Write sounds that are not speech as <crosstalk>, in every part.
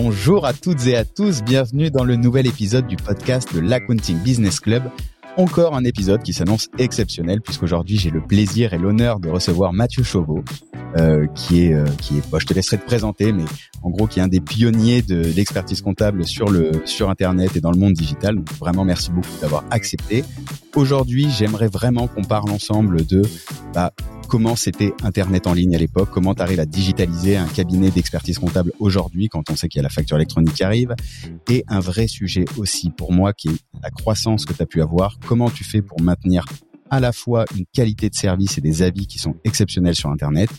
Bonjour à toutes et à tous, bienvenue dans le nouvel épisode du podcast de l'Accounting Business Club. Encore un épisode qui s'annonce exceptionnel puisqu'aujourd'hui j'ai le plaisir et l'honneur de recevoir Mathieu Chauveau, euh, qui est, euh, qui est, je te laisserai te présenter, mais en gros qui est un des pionniers de l'expertise comptable sur le sur Internet et dans le monde digital. Donc, vraiment merci beaucoup d'avoir accepté. Aujourd'hui, j'aimerais vraiment qu'on parle ensemble de bah, comment c'était Internet en ligne à l'époque, comment tu arrives à digitaliser un cabinet d'expertise comptable aujourd'hui quand on sait qu'il y a la facture électronique qui arrive, et un vrai sujet aussi pour moi qui est la croissance que tu as pu avoir, comment tu fais pour maintenir à la fois une qualité de service et des avis qui sont exceptionnels sur Internet,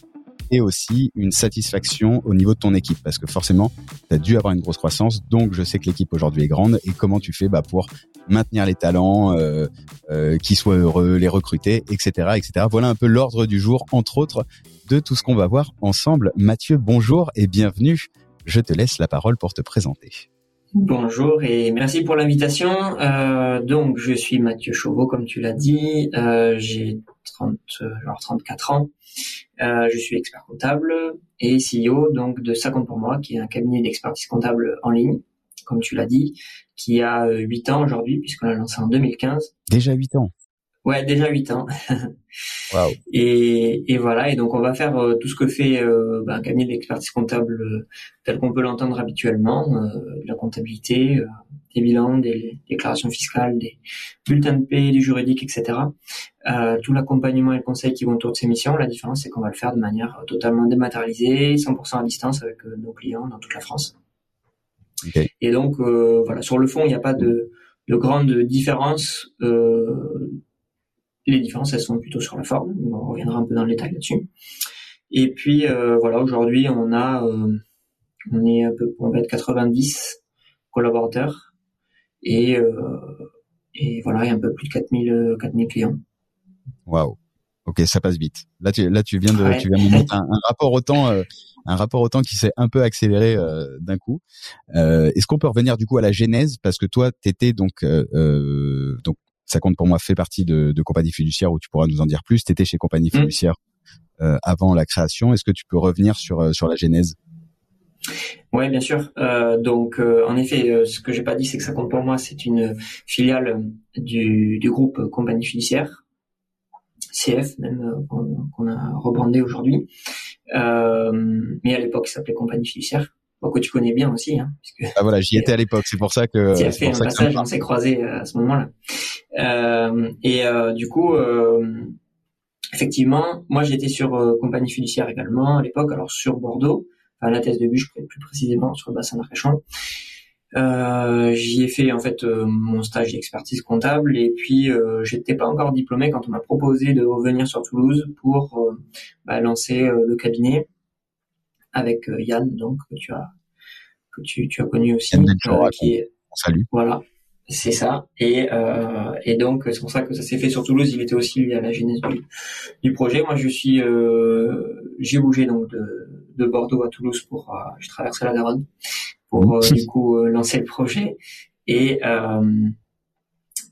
et aussi une satisfaction au niveau de ton équipe parce que forcément tu as dû avoir une grosse croissance donc je sais que l'équipe aujourd'hui est grande et comment tu fais bah, pour maintenir les talents euh, euh, qui soient heureux les recruter etc etc voilà un peu l'ordre du jour entre autres de tout ce qu'on va voir ensemble Mathieu bonjour et bienvenue je te laisse la parole pour te présenter Bonjour et merci pour l'invitation. Euh, donc je suis Mathieu Chauveau comme tu l'as dit. J'ai 30, genre 34 ans. Euh, je suis expert comptable et CEO donc de compte pour moi, qui est un cabinet d'expertise comptable en ligne, comme tu l'as dit, qui a 8 ans aujourd'hui puisqu'on l'a lancé en 2015. Déjà 8 ans. Ouais, déjà 8 ans. wow. et, et, voilà, et donc on va faire euh, tout ce que fait euh, bah, un cabinet d'expertise comptable euh, tel qu'on peut l'entendre habituellement, de la comptabilité, des bilans, des déclarations fiscales, des bulletins de paie, du juridique, etc. tout l'accompagnement et le conseil qui vont autour de ces missions. La différence, c'est qu'on va le faire de manière totalement dématérialisée, 100% à distance avec nos clients dans toute la France. Okay. Et donc, voilà, sur le fond, il n'y a pas de, de grande différence les différences, elles sont plutôt sur la forme. On reviendra un peu dans le détail là-dessus. Et puis euh, voilà, aujourd'hui, on a, euh, on est un peu, on va être 90 collaborateurs et euh, et voilà, il y a un peu plus de 4000 4000 clients. Waouh. Ok, ça passe vite. Là, tu là tu viens de tu viens de mettre un, rapport au temps un rapport au temps qui s'est un peu accéléré d'un coup. Est-ce qu'on peut revenir du coup à la genèse? Parce que toi, t'étais donc donc ça compte pour moi fait partie de, de Compagnie Fiduciaire où tu pourras nous en dire plus. Tu étais chez Compagnie mmh. Fiduciaire euh, avant la création. Est-ce que tu peux revenir sur euh, sur la genèse? Oui, bien sûr. Euh, donc, euh, en effet, ce que j'ai pas dit, c'est que ça compte pour moi, c'est une filiale du, du groupe Compagnie Fiduciaire, CF même qu'on a rebrandé aujourd'hui. mais à l'époque, il s'appelait Compagnie Fiduciaire que tu connais bien aussi. Hein, puisque ah voilà, j'y <laughs> étais à l'époque, c'est pour ça que. Tu as fait un passage, on s'est croisé à ce moment-là. Euh, et euh, du coup, euh, effectivement, moi j'étais sur euh, compagnie fiduciaire également à l'époque, alors sur Bordeaux, enfin la thèse de Bûche plus précisément sur le bassin d'Arcachon. Euh, j'y ai fait en fait euh, mon stage d'expertise comptable et puis euh, j'étais pas encore diplômé quand on m'a proposé de revenir sur Toulouse pour bah, lancer le cabinet avec Yann donc que tu as que tu, tu as connu aussi qui est, Salut. voilà c'est ça. Et, euh, et donc c'est pour ça que ça s'est fait sur Toulouse. Il était aussi lui à la genèse du, du projet. Moi, je suis, euh, j'ai bougé donc de, de, Bordeaux à Toulouse pour, euh, je traversais la Garonne pour euh, du coup euh, lancer le projet. Et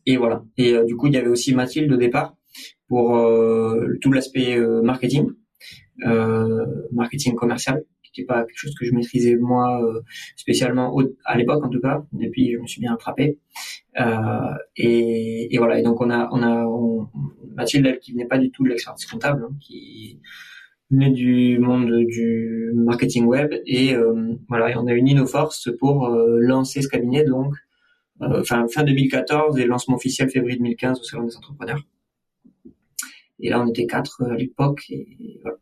et voilà. Et du coup, il y avait aussi Mathilde au départ pour tout l'aspect marketing, marketing commercial pas quelque chose que je maîtrisais moi euh, spécialement à l'époque en tout cas. Depuis, je me suis bien attrapé. Euh, et, et, voilà. Et donc on a, on a Mathilde elle, qui venait pas du tout de l'expertise comptable, hein, qui venait du monde du marketing web et euh, voilà. Et on a uni nos forces pour lancer ce cabinet donc. Enfin, fin 2014 et lancement officiel février 2015 au salon des entrepreneurs. Et là, on était quatre à l'époque et voilà.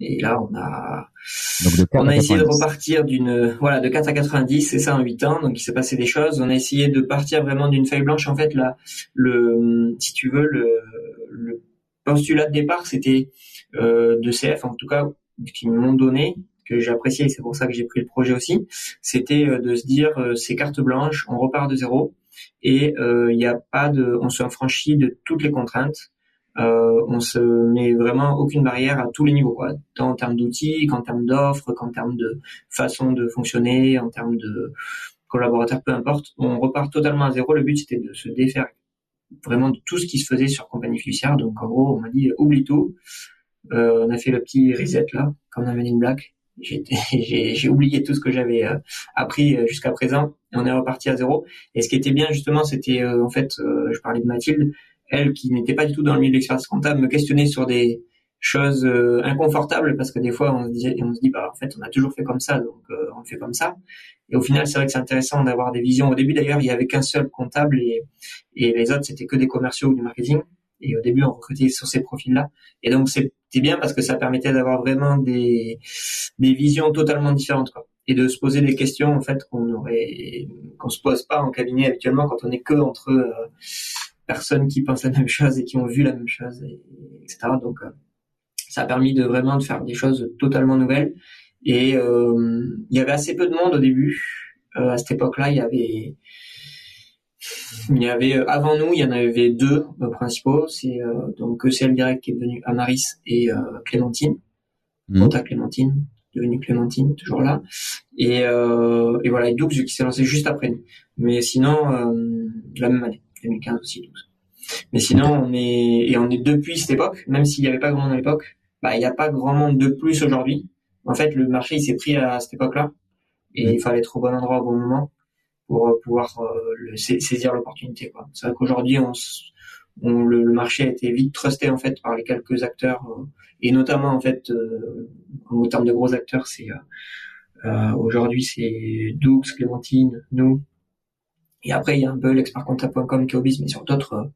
Et là, on a, on a essayé de repartir d'une, voilà, de 4 à 90, c'est ça en 8 ans. Donc, il s'est passé des choses. On a essayé de partir vraiment d'une feuille blanche. En fait, là, le, si tu veux, le, le postulat de départ, c'était euh, de CF, en tout cas, qui m'ont donné, que j'ai apprécié et c'est pour ça que j'ai pris le projet aussi. C'était euh, de se dire, euh, c'est carte blanche, on repart de zéro et il n'y a pas de, on se affranchit de toutes les contraintes euh, on se met vraiment aucune barrière à tous les niveaux, quoi, tant en termes d'outils qu'en termes d'offres, qu'en termes de façon de fonctionner, en termes de collaborateurs, peu importe. On repart totalement à zéro. Le but c'était de se défaire vraiment de tout ce qui se faisait sur compagnie fiduciaire. Donc en gros, on m'a dit oublie tout. Euh, on a fait le petit reset là, comme dans Men in Black. <laughs> j'ai oublié tout ce que j'avais euh, appris euh, jusqu'à présent et on est reparti à zéro. Et ce qui était bien justement, c'était euh, en fait, je parlais de Mathilde, elle qui n'était pas du tout dans le milieu de l'expertise comptable, me questionnait sur des choses inconfortables parce que des fois on se dit, on se dit bah en fait on a toujours fait comme ça donc on le fait comme ça. Et au final c'est vrai que c'est intéressant d'avoir des visions. Au début d'ailleurs il y avait qu'un seul comptable et, et les autres c'était que des commerciaux ou du marketing. Et au début, on recrutait sur ces profils-là. Et donc, c'était bien parce que ça permettait d'avoir vraiment des, des visions totalement différentes, quoi. Et de se poser des questions, en fait, qu'on aurait, qu'on se pose pas en cabinet habituellement quand on est que entre euh, personnes qui pensent la même chose et qui ont vu la même chose, et, etc. Donc, euh, ça a permis de vraiment de faire des choses totalement nouvelles. Et euh, il y avait assez peu de monde au début. à cette époque-là, il y avait il y avait euh, avant nous, il y en avait deux euh, principaux. C'est euh, donc ECL Direct qui est devenu Amaris et Clémentine. Mmh. Clémentine, devenu Clémentine, toujours là. Et, et voilà, et Doux qui s'est lancé juste après nous. Mais sinon, la même année, 2015 aussi, 12. Mais sinon, on est et on est depuis cette époque, même s'il n'y avait pas grand monde à l'époque, bah il n'y a pas grand monde de plus aujourd'hui. En fait, le marché il s'est pris à cette époque-là et mmh. il fallait être au bon endroit au bon moment pour euh, pouvoir euh, saisir l'opportunité. C'est vrai qu'aujourd'hui, on, on le, marché a été vite trusté en fait par les quelques acteurs euh, et notamment en fait en termes de gros acteurs, c'est aujourd'hui c'est Doux, Clémentine, nous. Et après il y a un peu l'expertcomptable.com qui obise, mais sur d'autres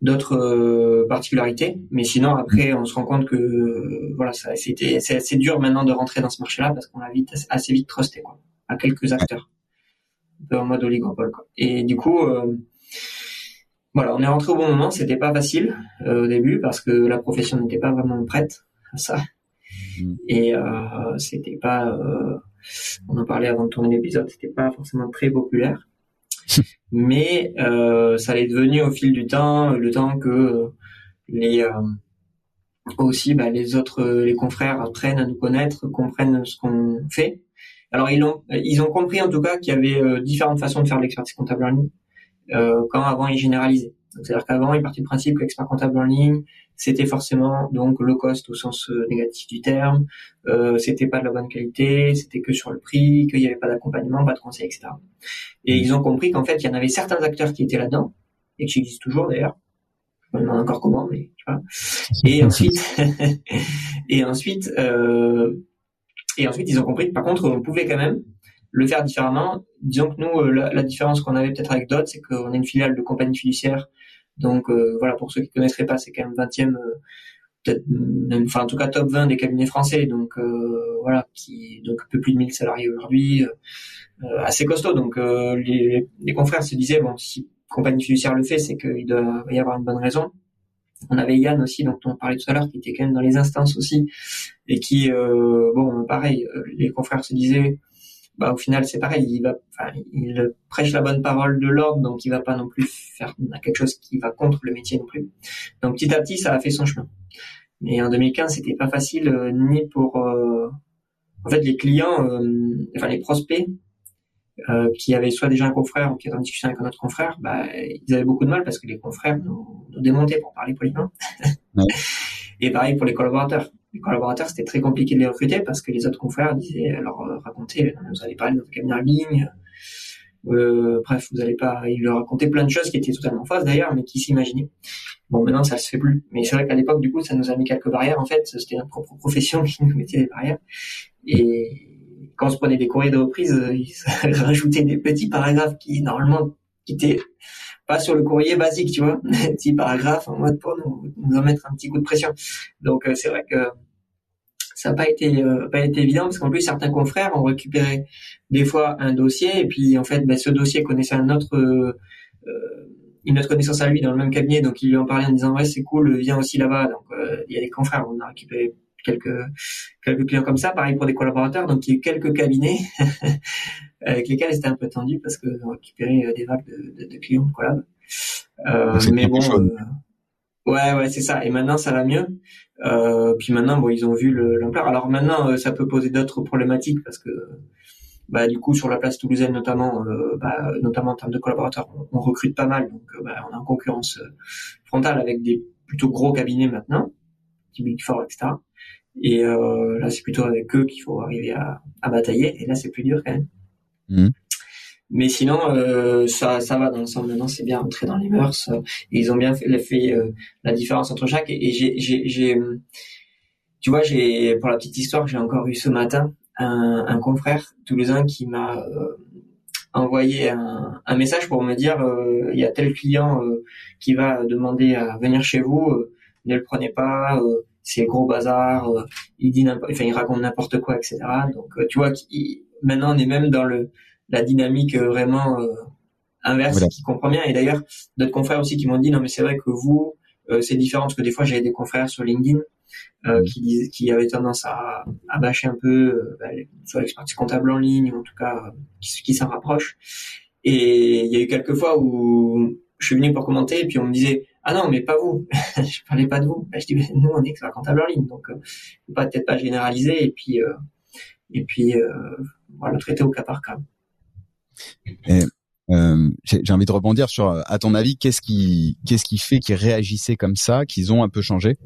d'autres particularités. Mais sinon, après, on se rend compte que voilà, ça, c'était, c'est assez dur maintenant de rentrer dans ce marché-là parce qu'on a vite, assez vite trusté quoi, à quelques acteurs en mode oligopole. Quoi. Et du coup, euh, voilà, on est rentré au bon moment. C'était pas facile euh, au début parce que la profession n'était pas vraiment prête à ça. Mm. Et euh, c'était pas, euh, on en parlait avant de tourner l'épisode, c'était pas forcément très populaire. Mais euh, ça l'est devenu au fil du temps, le temps que les aussi bah, les autres, les confrères apprennent à nous connaître, comprennent ce qu'on fait alors ils ont ils ont compris en tout cas qu'il y avait euh, différentes façons de faire l'expertise comptable en ligne. Euh, quand avant ils généralisaient. C'est-à-dire qu'avant ils partaient du principe que l'expert comptable en ligne c'était forcément donc low cost au sens euh, négatif du terme, euh, c'était pas de la bonne qualité, c'était que sur le prix, qu'il n'y avait pas d'accompagnement, pas de conseil, etc. Et ils ont compris qu'en fait il y en avait certains acteurs qui étaient là-dedans et qui existent toujours d'ailleurs. Je me demande encore comment, mais tu vois. Et <laughs> ensuite, <laughs> et ensuite, euh, et ensuite, ils ont compris que par contre, on pouvait quand même le faire différemment. Disons que nous, euh, la, différence qu'on avait peut-être avec d'autres, c'est qu'on est une filiale de compagnie fiduciaire. Donc euh, voilà, pour ceux qui connaisseraient pas, c'est quand même 20e, euh, enfin en tout cas top 20 des cabinets français. Donc voilà, qui donc un peu plus de 1000 salariés aujourd'hui, assez costaud. Donc les, les, confrères se disaient bon, si compagnie fiduciaire le fait, c'est qu'il doit y avoir une bonne raison. On avait Yann aussi, dont on parlait tout à l'heure, qui était quand même dans les instances aussi, et qui, euh, bon, pareil, euh, les confrères se disaient, bah au final c'est pareil, il va, enfin, il prêche la bonne parole de l'ordre, donc il va pas non plus faire quelque chose qui va contre le métier non plus. Donc petit à petit, ça a fait son chemin. Mais en 2015, c'était pas facile euh, ni pour, en fait, les clients, enfin les prospects euh, qui avaient soit déjà un confrère ou qui étaient en discussion avec un autre confrère, bah, ils avaient beaucoup de mal parce que les confrères nous, nous démontaient pour parler poliment. <laughs> Et pareil pour les collaborateurs. Les collaborateurs, c'était très compliqué de les recruter parce que les autres confrères disaient, leur euh, racontaient, vous allez parler de notre cabinet en ligne, euh, bref, vous allez pas, ils leur racontaient plein de choses qui étaient totalement fausses d'ailleurs, mais qui s'imaginaient. Bon, maintenant, ça se fait plus. Mais c'est vrai qu'à l'époque, du coup, ça nous a mis quelques barrières. En fait, c'était notre propre profession <laughs> qui nous mettait des barrières. Et, quand on se prenait des courriers de reprise, euh, ils <laughs> rajoutaient des petits paragraphes qui normalement qui étaient sur le courrier basique, tu vois, <laughs> des petits paragraphes en mode pour nous, nous mettre un petit coup de pression. Donc euh, c'est vrai que ça n'a pas été euh, pas été évident parce qu'en plus certains confrères ont récupéré des fois un dossier et puis en fait ben, ce dossier connaissait un autre euh, une autre connaissance à lui dans le même cabinet. Donc il lui en parlait en disant ouais c'est cool viens aussi là-bas. Donc il y a des confrères on a récupéré quelques quelques clients comme ça. Pareil pour des collaborateurs. Donc il y a eu quelques cabinets <laughs> avec lesquels c'était un peu tendu parce que ont récupéré euh, des vagues de, de, clients de collab. Euh, mais bon, euh, ouais ouais c'est ça. Et maintenant ça va mieux. Euh, puis maintenant bon ils ont vu l'ampleur. Alors maintenant euh, ça peut poser d'autres problématiques parce que bah, du coup sur la place toulousaine notamment, bah, notamment en termes de collaborateurs, on, recrute pas mal, donc bah, on est en concurrence frontale avec des plutôt gros cabinets maintenant, type Big Four, etc. Et euh, là, c'est plutôt avec eux qu'il faut arriver à, à, batailler. Et là, c'est plus dur quand même. Mmh. Mais sinon, euh, ça, ça va dans l'ensemble. Maintenant, c'est bien rentré dans les mœurs. Et ils ont bien fait, fait euh, la différence entre chaque. Et, j'ai, j'ai, tu vois, j'ai, pour la petite histoire, j'ai encore eu ce matin un, un confrère toulousain qui m'a envoyé un, un, message pour me dire il y a tel client qui va demander à venir chez vous, ne le prenez pas, c'est gros bazar, il dit enfin il raconte n'importe quoi, etc. Donc tu vois, maintenant on est même dans le la dynamique vraiment inverse qui comprend bien. Et d'ailleurs, d'autres confrères aussi qui m'ont dit non mais c'est vrai que vous c'est différent parce que des fois j'avais des confrères sur LinkedIn euh, mm. qui, qui avait tendance à, à bâcher un peu euh, bah, soit l'expertise comptable en ligne, ou en tout cas euh, qui, qui s'en rapproche. Et il y a eu quelques fois où je suis venu pour commenter et puis on me disait ah non mais pas vous, <laughs> je parlais pas de vous. Bah, je dis nous on est expert comptable en ligne donc euh, faut pas peut-être pas généraliser et puis et puis voilà traiter au cas par cas. Et... Euh, j'ai envie de rebondir sur, à ton avis, qu'est-ce qui, qu'est-ce qui fait qu'ils réagissaient comme ça, qu'ils ont un peu changé?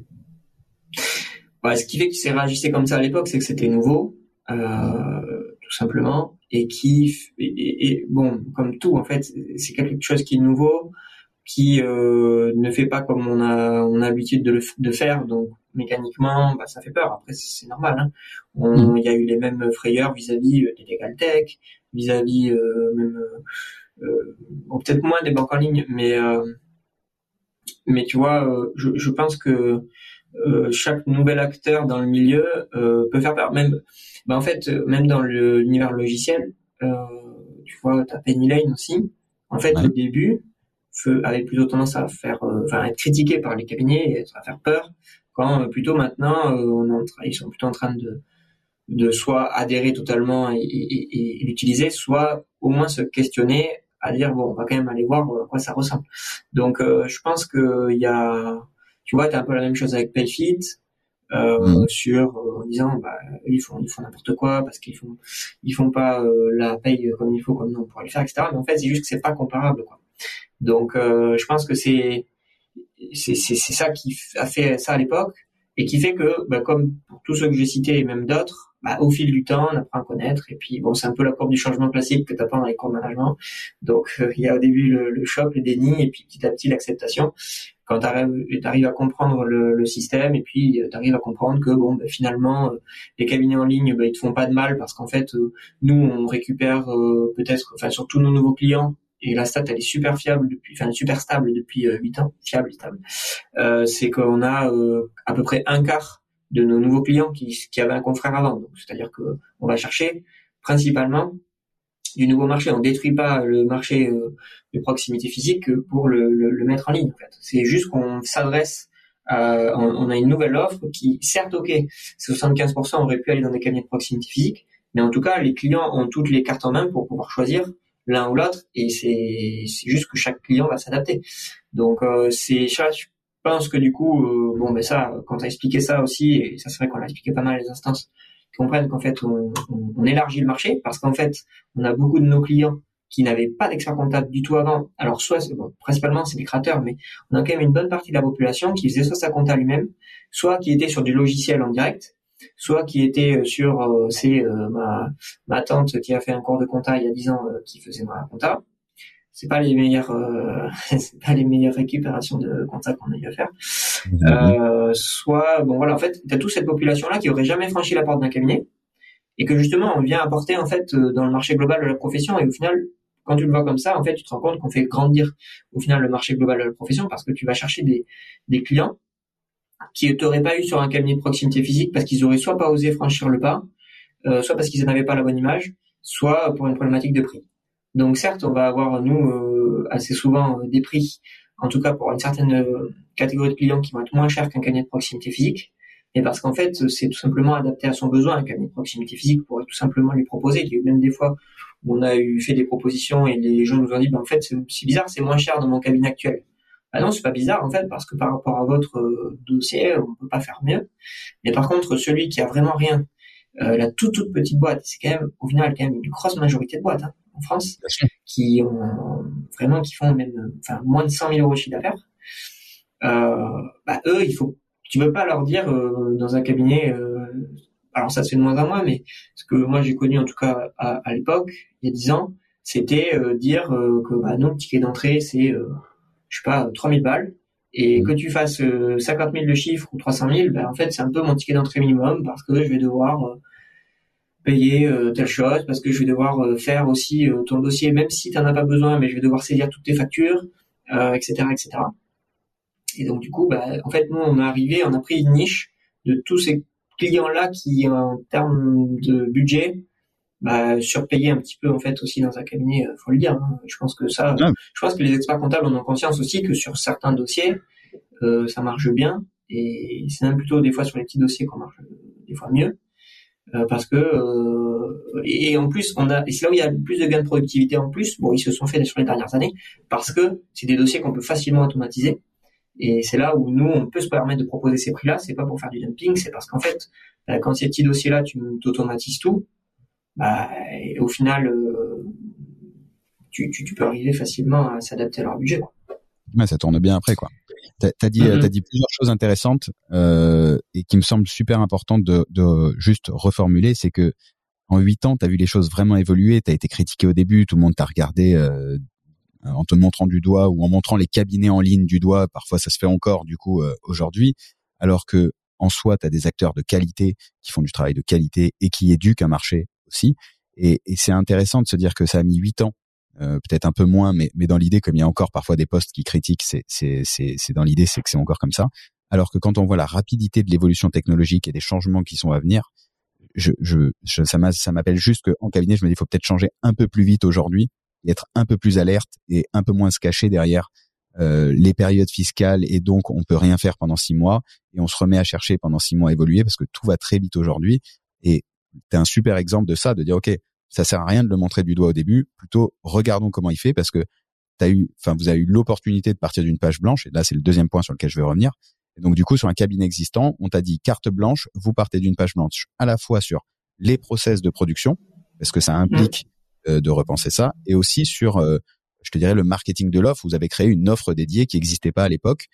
Ce qui fait qu'il s'est réagissé comme ça à l'époque, c'est que c'était nouveau, euh, tout simplement, et qui, et, bon, comme tout en fait, c'est quelque chose qui est nouveau, qui euh, ne fait pas comme on a on a l'habitude de le de faire, donc mécaniquement, bah, ça fait peur. Après, c'est normal. Hein. Mm. Il y a eu les mêmes frayeurs vis-à-vis euh, des legal tech, vis-à-vis euh, même euh, peut-être moins des banques en ligne, mais mais tu vois, je, je pense que chaque nouvel acteur dans le milieu peut faire peur. Même, bah en fait, même dans l'univers logiciel, tu vois, t'as Penny Lane aussi. En fait, au début, avait plutôt tendance à faire, enfin, être critiqué par les cabinets et à faire peur. Quand plutôt maintenant, on ils sont plutôt en train de de soit adhérer totalement et, et, et l'utiliser, soit au moins se questionner à dire bon, on va quand même aller voir à quoi ça ressemble. Donc, je pense qu'il y a tu vois, tu as un peu la même chose avec Payfit, euh, mm. sur euh, en disant bah ils font ils font n'importe quoi parce qu'ils font ils font pas euh, la paye comme il faut comme nous on pourrait le faire etc mais en fait c'est juste que c'est pas comparable quoi donc euh, je pense que c'est c'est c'est ça qui a fait ça à l'époque et qui fait que bah, comme pour tous ceux que j'ai cités et même d'autres bah, au fil du temps on apprend à connaître et puis bon c'est un peu la courbe du changement classique que tu apprends dans les cours de management. Donc il y a au début le, le choc le déni et puis petit à petit l'acceptation. Quand tu arrives, à comprendre le, le, système et puis euh, tu arrives à comprendre que bon ben, finalement euh, les cabinets en ligne ben, ils te font pas de mal parce qu'en fait euh, nous on récupère peut-être enfin surtout nos nouveaux clients et la stat elle est super fiable depuis enfin super stable depuis 8 ans fiable stable euh, c'est qu'on a à peu près un quart de nos nouveaux clients qui, qui avaient un confrère avant donc c'est-à-dire que on va chercher principalement du nouveau marché. On détruit pas le marché euh, de proximité physique pour le, le, mettre en ligne. En fait. C'est juste qu'on s'adresse euh, on, a une nouvelle offre qui, certes, ok, 75% aurait pu aller dans des cabinets de proximité physique, mais en tout cas, les clients ont toutes les cartes en main pour pouvoir choisir l'un ou l'autre, et c'est juste que chaque client va s'adapter. Donc, euh, c'est je pense que du coup, euh, bon, mais ça, quand tu as expliqué ça aussi, et ça c'est vrai qu'on l'a expliqué pas mal les instances, comprennent qu'en fait on, on, élargit le marché parce qu'en fait on a beaucoup de nos clients qui n'avaient pas d'expert comptable du tout avant. Alors soit bon, principalement c'est des créateurs, mais on a quand même une bonne partie de la population qui faisait soit sa compta lui-même, soit qui était sur du logiciel en direct, soit qui était euh, sur euh, c'est euh, ma, ma tante qui a fait un cours de compta il y a 10 ans qui faisait ma compta. C'est pas les meilleures <laughs> c'est pas les meilleures récupérations de contact qu'on a eu à faire euh, soit bon voilà en fait tu as toute cette population là qui aurait jamais franchi la porte d'un cabinet et que justement on vient apporter en fait dans le marché global de la profession et au final quand tu le vois comme ça en fait tu te rends compte qu'on fait grandir au final le marché global de la profession parce que tu vas chercher des, des clients qui t'auraient pas eu sur un cabinet de proximité physique parce qu'ils auraient soit pas osé franchir le pas euh, soit parce qu'ils n'avaient pas la bonne image soit pour une problématique de prix donc certes, on va avoir nous euh, assez souvent euh, des prix, en tout cas pour une certaine catégorie de clients qui vont être moins chers qu'un cabinet de proximité physique, mais parce qu'en fait c'est tout simplement adapté à son besoin. Un cabinet de proximité physique pourrait tout simplement lui proposer. Il y a eu même des fois où on a eu fait des propositions et les gens nous ont dit ben, en fait c'est bizarre, c'est moins cher dans mon cabinet actuel. Ah non, c'est pas bizarre en fait parce que par rapport à votre dossier, on peut pas faire mieux. Mais par contre, celui qui a vraiment rien, la toute toute petite boîte, c'est quand même au final quand même une grosse majorité de boîtes. Hein en France, qui ont vraiment qui font même enfin moins de 100 000 euros de chiffre d'affaires. Euh, bah, eux, il faut tu veux pas leur dire dans un cabinet alors ça se fait de moins en moins, mais ce que moi j'ai connu en tout cas à, à l'époque, il y a 10 ans, c'était euh, dire euh, que bah, non, le ticket d'entrée c'est, euh, je sais pas, 3000 balles, et mmh. que tu fasses 50 000 de chiffres ou 300 000, ben, en fait c'est un peu mon ticket d'entrée minimum parce que je vais devoir payer telle chose, parce que je vais devoir faire aussi ton dossier, même si tu n'en as pas besoin, mais je vais devoir saisir toutes tes factures, etc., etc. Et donc du coup, bah, en fait, nous, on est arrivé, on a pris une niche de tous ces clients-là qui, en termes de budget, bah, surpayer un petit peu en fait aussi dans un cabinet, euh, faut le dire. Hein. Je pense que ça, je pense que les experts comptables en ont conscience aussi que sur certains dossiers, euh, ça marche bien et c'est même plutôt des fois sur les petits dossiers qu'on marche des fois mieux euh, parce que euh, et en plus on a et c'est là où il y a plus de gains de productivité en plus. Bon, ils se sont faits sur les dernières années parce que c'est des dossiers qu'on peut facilement automatiser et c'est là où nous, on peut se permettre de proposer ces prix-là. C'est pas pour faire du dumping, c'est parce qu'en fait, bah, quand ces petits dossiers-là, tu automatises tout, bah, au final, euh, tu, tu, tu, peux arriver facilement à s'adapter à leur budget. Ouais, ça tourne bien après, quoi. T'as as dit, as dit plusieurs choses intéressantes euh, et qui me semblent super importantes de, de juste reformuler. C'est que en huit ans, t'as vu les choses vraiment évoluer. T'as été critiqué au début, tout le monde t'a regardé euh, en te montrant du doigt ou en montrant les cabinets en ligne du doigt. Parfois, ça se fait encore du coup euh, aujourd'hui, alors que en soi, tu as des acteurs de qualité qui font du travail de qualité et qui éduquent un marché Et, et c'est intéressant de se dire que ça a mis huit ans, euh, peut-être un peu moins, mais, mais dans l'idée, comme il y a encore parfois des postes qui critiquent, c'est, c'est, c'est, c'est dans l'idée, c'est que c'est encore comme ça. Alors que quand on voit la rapidité de l'évolution technologique et des changements qui sont à venir, je, je, je ça m'appelle juste qu'en cabinet, je me dis, il faut peut-être changer un peu plus vite aujourd'hui être un peu plus alerte et un peu moins se cacher derrière euh, les périodes fiscales et donc on peut rien faire pendant six mois et on se remet à chercher pendant six mois à évoluer parce que tout va très vite aujourd'hui et tu un super exemple de ça de dire ok ça sert à rien de le montrer du doigt au début plutôt regardons comment il fait parce que t'as eu enfin vous avez eu l'opportunité de partir d'une page blanche et là c'est le deuxième point sur lequel je vais revenir et donc du coup sur un cabinet existant on t'a dit carte blanche vous partez d'une page blanche à la fois sur les process de production parce que ça implique euh, de repenser ça, et aussi sur, euh, je te dirais, le marketing de l'offre. Vous avez créé une offre dédiée qui n'existait pas à l'époque,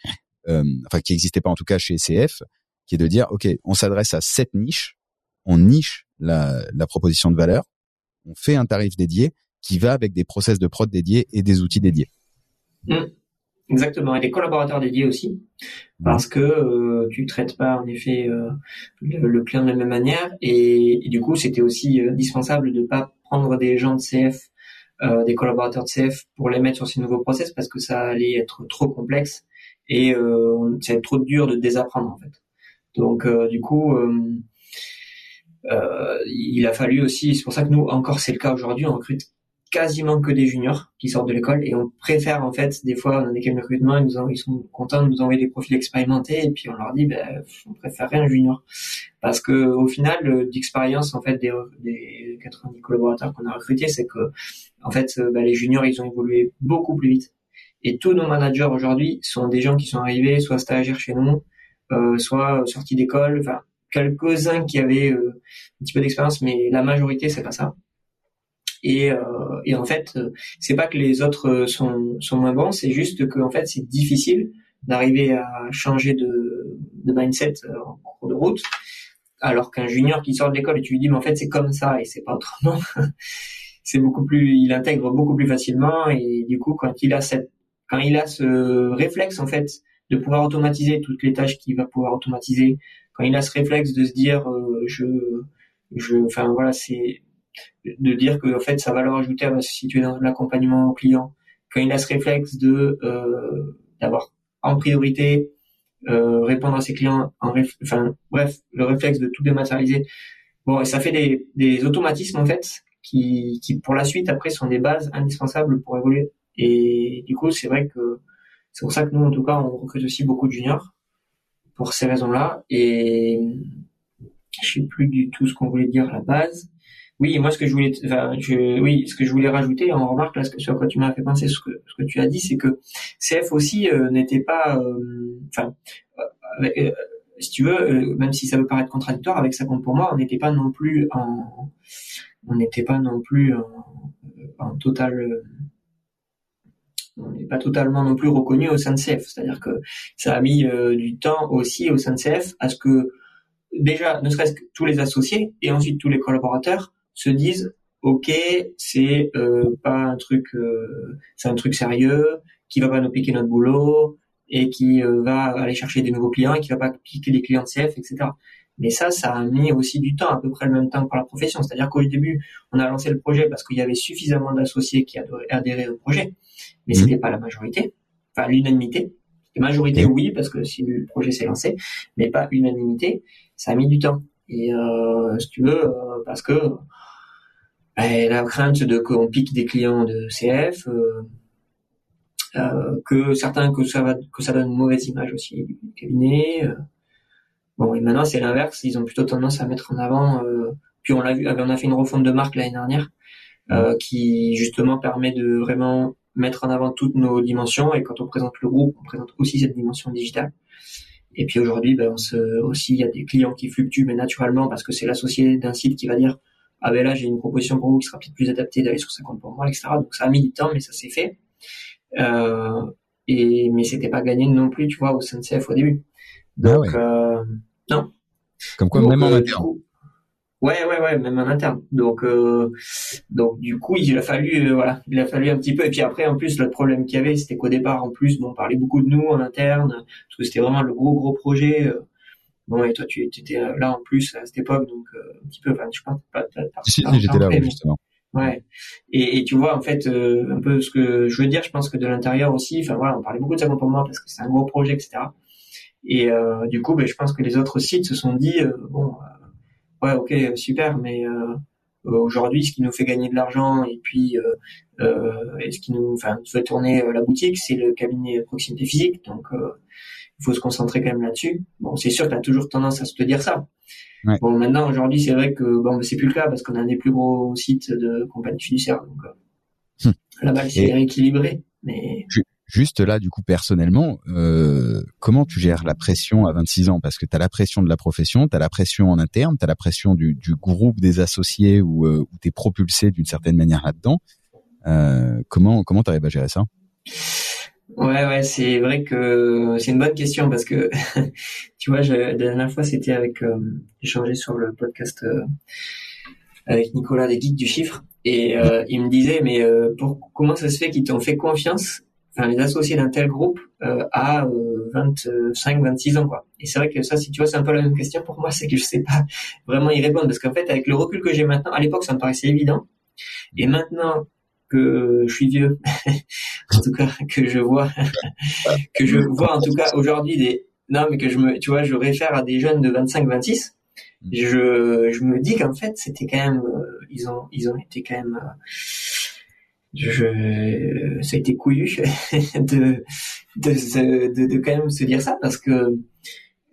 euh, enfin qui n'existait pas en tout cas chez CF, qui est de dire, ok, on s'adresse à cette niche, on niche la, la proposition de valeur, on fait un tarif dédié qui va avec des process de prod dédiés et des outils dédiés. Mmh. Exactement, et des collaborateurs dédiés aussi, parce que euh, tu traites pas en effet le, client de la même manière, et, et du coup c'était aussi indispensable de pas prendre des gens de CF, euh, des collaborateurs de CF pour les mettre sur ces nouveaux process parce que ça allait être trop complexe et euh, ça être trop dur de désapprendre en fait. Donc euh, du coup, euh, euh, il a fallu aussi, c'est pour ça que nous encore c'est le cas aujourd'hui, on recrute quasiment que des juniors qui sortent de l'école et on préfère en fait des fois on a des cabinets de recrutement ils, nous ils sont contents de nous envoyer des profils expérimentés et puis on leur dit ben on préférerait un junior parce que au final d'expérience en fait des, des 90 collaborateurs qu'on a recrutés c'est que en fait ben, les juniors ils ont évolué beaucoup plus vite. Et tous nos managers aujourd'hui sont des gens qui sont arrivés soit stagiaires chez nous euh, soit sortis d'école enfin quelques-uns qui avaient euh, un petit peu d'expérience mais la majorité c'est pas ça et, euh, et en fait, c'est pas que les autres sont, sont moins bons, c'est juste que en fait, c'est difficile d'arriver à changer de, de mindset euh, en cours de route. Alors qu'un junior qui sort de l'école et tu lui dis mais en fait c'est comme ça et c'est pas autrement, <laughs> c'est beaucoup plus, il intègre beaucoup plus facilement et du coup quand il a cette, quand il a ce réflexe en fait de pouvoir automatiser toutes les tâches qu'il va pouvoir automatiser, quand il a ce réflexe de se dire euh, je, je, enfin voilà c'est de dire que en fait sa valeur ajoutée va se situer dans l'accompagnement au client. Quand il a ce réflexe de euh, d'avoir en priorité euh, répondre à ses clients, en enfin bref, le réflexe de tout dématérialiser. Bon, ça fait des, des automatismes en fait qui, qui pour la suite après sont des bases indispensables pour évoluer. Et du coup, c'est vrai que c'est pour ça que nous, en tout cas, on recrute aussi beaucoup de juniors pour ces raisons-là. Et je sais plus du tout ce qu'on voulait dire à la base. Oui, moi ce que je voulais, enfin, je, oui, ce que je voulais rajouter, en remarque là, ce que, sur quoi tu m'as fait penser, ce que, ce que tu as dit, c'est que CF aussi euh, n'était pas, euh, enfin, euh, si tu veux, même si ça veut paraître contradictoire avec ça compte pour moi, on n'était pas non plus en, on n'était pas non plus en, total on n'est pas totalement non plus reconnu au sein de CF. C'est-à-dire que ça a mis euh, du temps aussi au sein de CF à ce que déjà, ne serait-ce que tous les associés et ensuite tous les collaborateurs se disent ok, c'est euh, pas un truc, euh, c'est un truc sérieux qui va pas nous piquer notre boulot et qui va aller chercher des nouveaux clients et qui va pas piquer les clients de CF, etc. Mais ça, ça a mis aussi du temps, à peu près le même temps pour la profession. C'est-à-dire qu'au début, on a lancé le projet parce qu'il y avait suffisamment d'associés qui adhéraient au projet, mais mmh. c'était pas la majorité, enfin l'unanimité. La majorité, oui, parce que si le projet s'est lancé, mais pas unanimité. Ça a mis du temps. Et euh, si tu veux, euh, parce que ben, la crainte de qu'on pique des clients de CF, euh, que certains que ça va, que ça donne une mauvaise image aussi du cabinet. Bon, et maintenant c'est l'inverse, ils ont plutôt tendance à mettre en avant. Euh, puis on l'a vu, on a fait une refonte de marque l'année dernière, euh, qui justement permet de vraiment mettre en avant toutes nos dimensions. Et quand on présente le groupe, on présente aussi cette dimension digitale. Et puis aujourd'hui, ben, on se, aussi il y a des clients qui fluctuent, mais naturellement parce que c'est l'associé d'un site qui va dire ah ben là j'ai une proposition pour vous qui sera peut-être plus adaptée d'aller sur 50 pour moi, etc. Donc ça a mis du temps, mais ça s'est fait. Euh, et mais c'était pas gagné non plus, tu vois, au CNCF au début. Ah Donc, euh, non. Comme quoi, même en euh, interne. ouais, ouais, ouais, même en interne. Donc, euh, donc du coup, il a fallu, euh, voilà, il a fallu un petit peu. Et puis après, en plus, le problème qu'il y avait, c'était qu'au départ, en plus, bon, on parlait beaucoup de nous en interne, parce que c'était vraiment le gros, gros projet. Bon, et toi, tu étais là en plus à cette époque, donc un petit peu, enfin, je pense pas. Si, j'étais là, justement. Ouais. Et, et, tu vois, en fait, un peu ce que je veux dire, je pense que de l'intérieur aussi, enfin voilà, on parlait beaucoup de ça pour moi parce que c'est un gros projet, etc. Et euh, du coup, ben, je pense que les autres sites se sont dit euh, bon, euh, ouais, ok, super, mais aujourd'hui, ce qui nous fait gagner de l'argent et puis et ce qui nous, enfin, fait tourner la boutique, c'est le cabinet proximité physique. Donc, il faut se concentrer quand même là-dessus. Bon, c'est sûr que tu as toujours tendance à se te dire ça. Ouais. Bon, maintenant, aujourd'hui, c'est vrai que bon, ben, c'est plus le cas parce qu'on a un des plus gros sites de compagnie fiduciaire. Donc, hum. là-bas, c'est rééquilibré. Mais... Juste là, du coup, personnellement, euh, comment tu gères la pression à 26 ans? Parce que tu as la pression de la profession, tu as la pression en interne, tu as la pression du, du, groupe des associés où, euh, où tu es propulsé d'une certaine manière là-dedans. Euh, comment comment tu arrives à gérer ça? Ouais, ouais, c'est vrai que c'est une bonne question parce que <laughs> tu vois, je, la dernière fois, c'était avec euh, échangé sur le podcast euh, avec Nicolas des Geeks du chiffre et euh, il me disait mais pour comment ça se fait qu'ils t'ont fait confiance enfin les associés d'un tel groupe euh, à 25 euh, 26 ans quoi. Et c'est vrai que ça si tu vois c'est un peu la même question pour moi c'est que je sais pas <laughs> vraiment y répondre. Parce qu'en fait avec le recul que j'ai maintenant à l'époque ça me paraissait évident. Et maintenant que je suis vieux <laughs> en tout cas que je vois <laughs> que je vois en tout cas aujourd'hui des non mais que je me tu vois je réfère à des jeunes de 25 26 je je me dis qu'en fait c'était quand même euh, ils ont ils ont été quand même je, ça a été couillu <laughs> de, de, de, de, quand même se dire ça parce que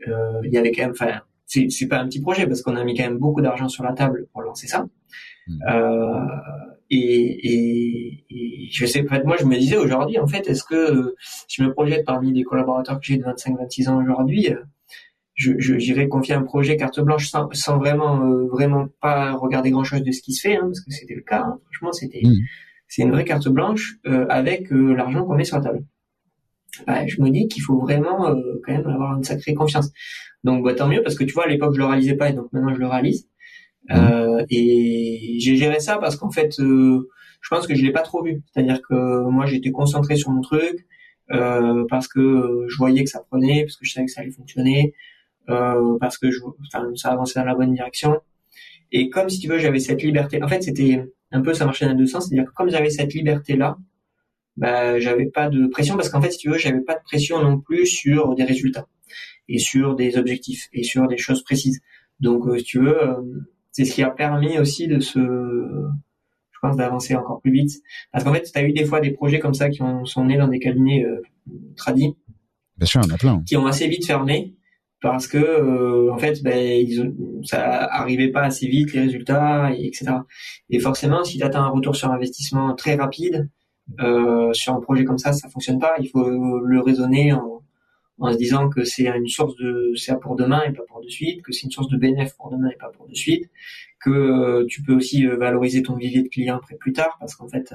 euh, il y avait quand même, enfin, c'est, c'est pas un petit projet parce qu'on a mis quand même beaucoup d'argent sur la table pour lancer ça. Mmh. Euh, et, et, et, je sais, en fait, moi, je me disais aujourd'hui, en fait, est-ce que je me projette parmi des collaborateurs que j'ai de 25-26 ans aujourd'hui, je, je, j'irais confier un projet carte blanche sans, sans vraiment, euh, vraiment pas regarder grand chose de ce qui se fait, hein, parce que c'était le cas. Hein. Franchement, c'était, mmh c'est une vraie carte blanche euh, avec euh, l'argent qu'on met sur la table. Bah, je me dis qu'il faut vraiment euh, quand même avoir une sacrée confiance. Donc bah, tant mieux parce que tu vois à l'époque je le réalisais pas et donc maintenant je le réalise. Mmh. et j'ai géré ça parce qu'en fait je pense que je l'ai pas trop vu. C'est-à-dire que moi j'étais concentré sur mon truc parce que je voyais que ça prenait, parce que je savais que ça allait fonctionner, parce que je, enfin, ça avançait dans la bonne direction. Et comme si tu veux j'avais cette liberté. En fait c'était un peu ça marchait dans deux sens, c'est-à-dire que comme j'avais cette liberté là, bah j'avais pas de pression parce qu'en fait si tu veux j'avais pas de pression non plus sur des résultats et sur des objectifs et sur des choses précises. Donc euh, si tu veux euh, c'est ce qui a permis aussi de se je pense d'avancer encore plus vite parce qu'en fait tu as eu des fois des projets comme ça qui ont, sont nés dans des cabinets euh, tradis. Bien sûr, a plein. Qui ont assez vite fermé parce que euh, en fait ben, ils ça arrivait pas assez vite les résultats et, etc et forcément si tu as un retour sur investissement très rapide euh, sur un projet comme ça ça fonctionne pas. Il faut le raisonner en, en se disant que c'est une source de c'est pour demain et pas pour de suite que c'est une source de bénéfice pour demain et pas pour de suite que euh, tu peux aussi euh, valoriser ton vivier de clients après plus tard parce qu'en fait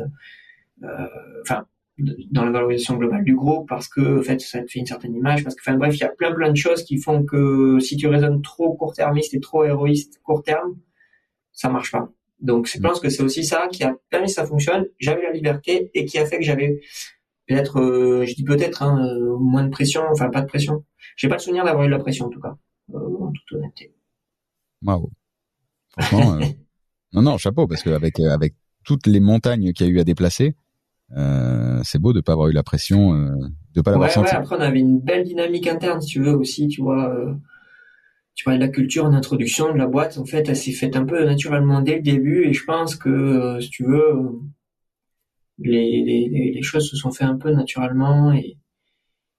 enfin dans la valorisation globale du groupe parce que en fait ça te fait une certaine image parce que enfin bref il y a plein plein de choses qui font que si tu raisonnes trop court-termiste et trop héroïste court terme ça marche pas. Donc je pense que c'est aussi ça qui a permis que ça fonctionne. J'avais la liberté et qui a fait que j'avais peut-être euh, je dis peut-être hein, euh, moins de pression enfin pas de pression. J'ai pas le souvenir d'avoir eu de la pression en tout cas euh, en toute honnêteté. Waouh. Franchement <laughs> non non chapeau parce qu'avec avec toutes les montagnes qu'il y a eu à déplacer euh, c'est beau de pas avoir eu la pression, euh, de pas l'avoir senti. Ouais, après on avait une belle dynamique interne, si tu veux aussi, tu vois. Euh, tu vois de la culture en introduction de la boîte, en fait, elle s'est faite un peu naturellement dès le début, et je pense que si tu veux, les, les, les choses se sont faites un peu naturellement, et,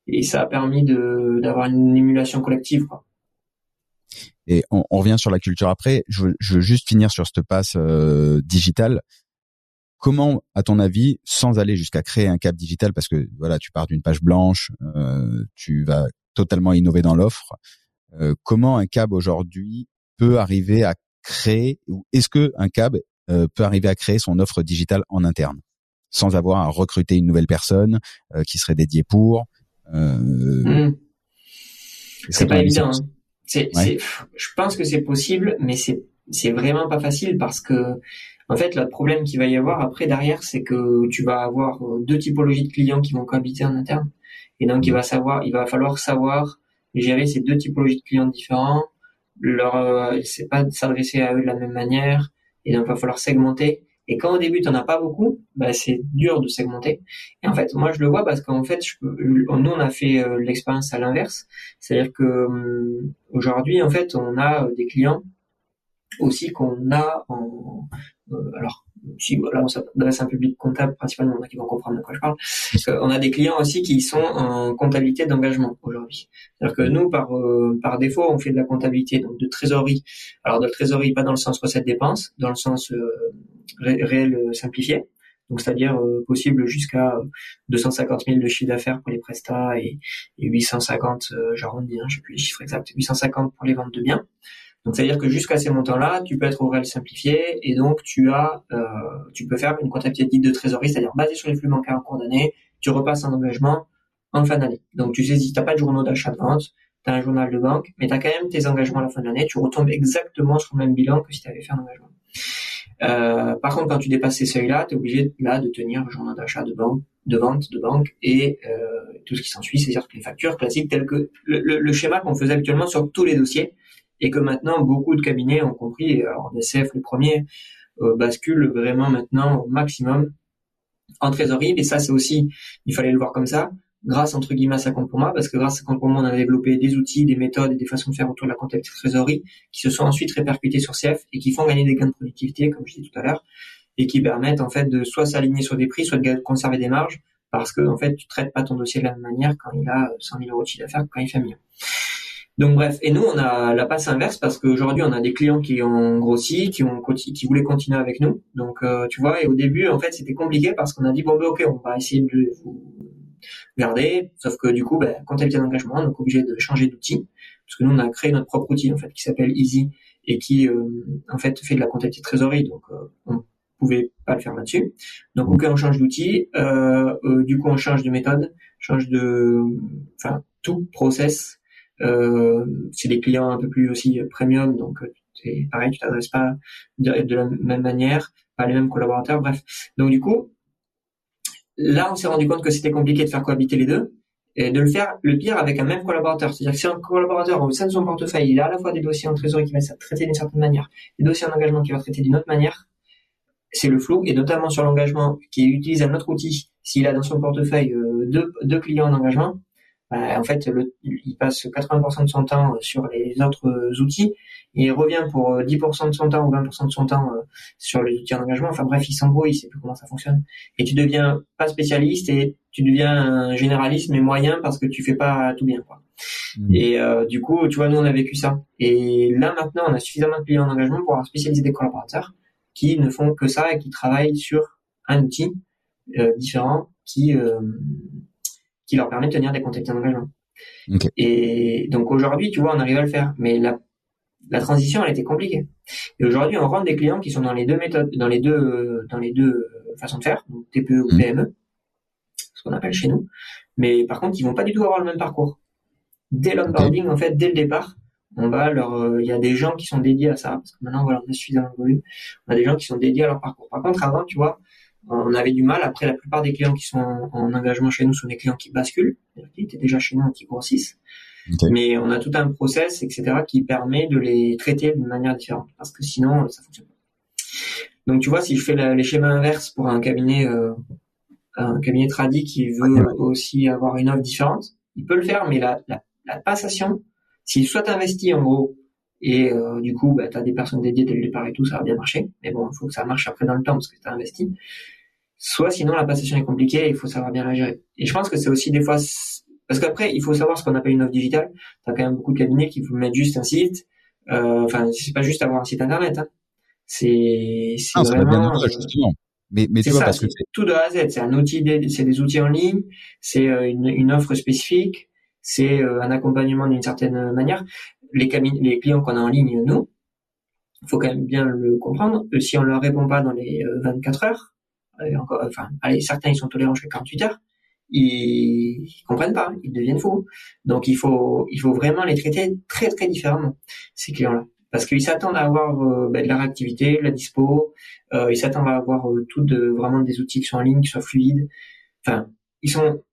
et ça a permis d'avoir une émulation collective, quoi. Et on, on, revient sur la culture après. Je veux, je veux juste finir sur cette passe euh, digitale. Comment, à ton avis, sans aller jusqu'à créer un cap digital, parce que voilà, tu pars d'une page blanche, euh, tu vas totalement innover dans l'offre. Euh, comment un cab aujourd'hui peut arriver à créer, ou est-ce que un cab euh, peut arriver à créer son offre digitale en interne, sans avoir à recruter une nouvelle personne euh, qui serait dédiée pour mmh. C'est pas évident. Hein. C'est, je pense que c'est possible, mais c'est c'est vraiment pas facile parce que en fait, le problème qu'il va y avoir après derrière, c'est que tu vas avoir euh, deux typologies de clients qui vont cohabiter en interne. Et donc, il va savoir, il va falloir savoir gérer ces deux typologies de clients différents. Leur, euh, c'est pas s'adresser à eux de la même manière. Et donc, il va falloir segmenter. Et quand au début, tu n'en as pas beaucoup, bah, c'est dur de segmenter. Et en fait, moi, je le vois parce qu'en fait, je nous, on a fait euh, l'expérience à l'inverse. C'est-à-dire que hum, aujourd'hui, en fait, on a des clients aussi qu'on a en, euh, alors si voilà, on s'adresse à un public comptable principalement, qui vont comprendre de quoi je parle. on a des clients aussi qui sont en comptabilité d'engagement aujourd'hui. C'est-à-dire que nous, par euh, par défaut, on fait de la comptabilité donc de trésorerie. Alors de la trésorerie, pas dans le sens recette dépense, dans le sens euh, réel simplifié. Donc c'est-à-dire possible jusqu'à 250 000 de chiffre d'affaires pour les prestats et, et 850, j'arrondis, hein, je sais plus les chiffres exacts, 850 pour les ventes de biens. Donc, c'est-à-dire que jusqu'à ces montants-là, tu peux être au réel simplifié et donc tu as, euh, tu peux faire une comptabilité dite de trésorerie, c'est-à-dire basée sur les flux bancaires en cours d'année, tu repasses un engagement en fin d'année. Donc, tu sais, si t'as pas de journaux d'achat de vente, tu as un journal de banque, mais tu as quand même tes engagements à la fin de l'année, tu retombes exactement sur le même bilan que si tu avais fait un engagement. Euh, par contre, quand tu dépasses ces seuils-là, tu es obligé là de tenir un journal d'achat de banque, de vente, de banque et euh, tout ce qui s'ensuit, c'est-à-dire que les factures classiques telles que le, le schéma qu'on faisait habituellement sur tous les dossiers, et que maintenant beaucoup de cabinets ont compris, alors DCF les premiers, euh, basculent vraiment maintenant au maximum en trésorerie, et ça c'est aussi, il fallait le voir comme ça, grâce entre guillemets à ça compte pour moi, parce que grâce à compte on a développé des outils, des méthodes et des façons de faire autour de la comptabilité trésorerie qui se sont ensuite répercutés sur CF et qui font gagner des gains de productivité, comme je disais tout à l'heure, et qui permettent en fait de soit s'aligner sur des prix, soit de conserver des marges, parce que en fait tu traites pas ton dossier de la même manière quand il a 100 000 euros de chiffre d'affaires que quand il fait mieux. Donc bref, et nous on a la passe inverse parce qu'aujourd'hui on a des clients qui ont grossi, qui ont qui voulaient continuer avec nous. Donc euh, tu vois, et au début en fait c'était compliqué parce qu'on a dit bon ben ok on va essayer de vous garder, sauf que du coup ben, comptabilité d'engagement, on est obligé de changer d'outil. Parce que nous on a créé notre propre outil en fait qui s'appelle Easy et qui euh, en fait fait de la comptabilité trésorerie, donc euh, on pouvait pas le faire là-dessus. Donc ok on change d'outil, euh, du coup on change de méthode, change de, enfin tout process euh, c'est des clients un peu plus aussi premium, donc euh, c'est pareil, tu t'adresses pas de la même manière, pas les mêmes collaborateurs, bref. Donc du coup, là, on s'est rendu compte que c'était compliqué de faire cohabiter les deux et de le faire le pire avec un même collaborateur. C'est-à-dire que si un collaborateur au sein de son portefeuille, il a à la fois des dossiers en trésorerie qui va traiter d'une certaine manière, des dossiers en engagement qui va traiter d'une autre manière, c'est le flou, et notamment sur l'engagement qui utilise un autre outil, s'il a dans son portefeuille euh, deux, deux clients en engagement, en fait, le, il passe 80% de son temps sur les autres outils et il revient pour 10% de son temps ou 20% de son temps euh, sur les outils d'engagement. Enfin bref, il s'embrouille, il sait plus comment ça fonctionne. Et tu deviens pas spécialiste et tu deviens un généraliste mais moyen parce que tu fais pas tout bien. Quoi. Mmh. Et euh, du coup, tu vois, nous on a vécu ça. Et là maintenant, on a suffisamment de clients d'engagement pour avoir spécialisé des collaborateurs qui ne font que ça et qui travaillent sur un outil euh, différent qui qui leur permet de tenir des contacts d'engagement. Et donc aujourd'hui, tu vois, on arrive à le faire, mais la, la transition, elle était compliquée. Et aujourd'hui, on rentre des clients qui sont dans les deux méthodes, dans les deux, dans les deux façons de faire, donc TPE ou PME. qu'on appelle chez nous. Mais par contre, ils vont pas du tout avoir le même parcours. Dès l'onboarding, en fait, dès le départ, on va leur, euh, il y a des gens qui sont dédiés à ça, parce que maintenant, voilà, on a suffisamment de volume. On a des gens qui sont dédiés à leur parcours. Par contre, avant, tu vois, on avait du mal. Après, la plupart des clients qui sont en, engagement chez nous sont des clients qui basculent, qui étaient déjà chez nous et qui grossissent. Mais on a tout un process, etc., qui permet de les traiter d'une manière différente, parce que sinon, ça fonctionne pas. Donc, tu vois, si je fais les schémas inverses pour un cabinet, euh, un cabinet tradi qui veut aussi avoir une offre différente, il peut le faire, mais la, la, la passation, s'il soit investi en gros, et euh, du coup, bah, tu as des personnes dédiées dès le départ et tout, ça va bien marcher. Mais bon, il faut que ça marche après dans le temps parce que tu as investi. Soit sinon, la passation est compliquée et il faut savoir bien la gérer. Et je pense que c'est aussi des fois... Parce qu'après, il faut savoir ce qu'on appelle une offre digitale. Tu as quand même beaucoup de cabinets qui vous mettre juste un site. Euh, enfin, c'est pas juste avoir un site internet. Hein. C'est ah, vraiment... Ça justement. Mais, mais tu vois, parce que tout de A à Z. C'est un outil, c'est des outils en ligne, c'est euh, une, une offre spécifique, c'est euh, un accompagnement d'une certaine manière. Les, les clients qu'on a en ligne, nous, faut quand même bien le comprendre. Si on leur répond pas dans les 24 euh, heures, encore, enfin, allez, certains ils sont tolérants jusqu'à 48 heures, ils, comprennent pas, ils deviennent fous. Donc il faut, il faut vraiment les traiter très très différemment ces clients-là, parce qu'ils s'attendent à avoir euh, ben, de la réactivité, de la dispo, euh, ils s'attendent à avoir euh, tout de vraiment des outils qui sont en ligne, qui soient fluides. Enfin, ils sont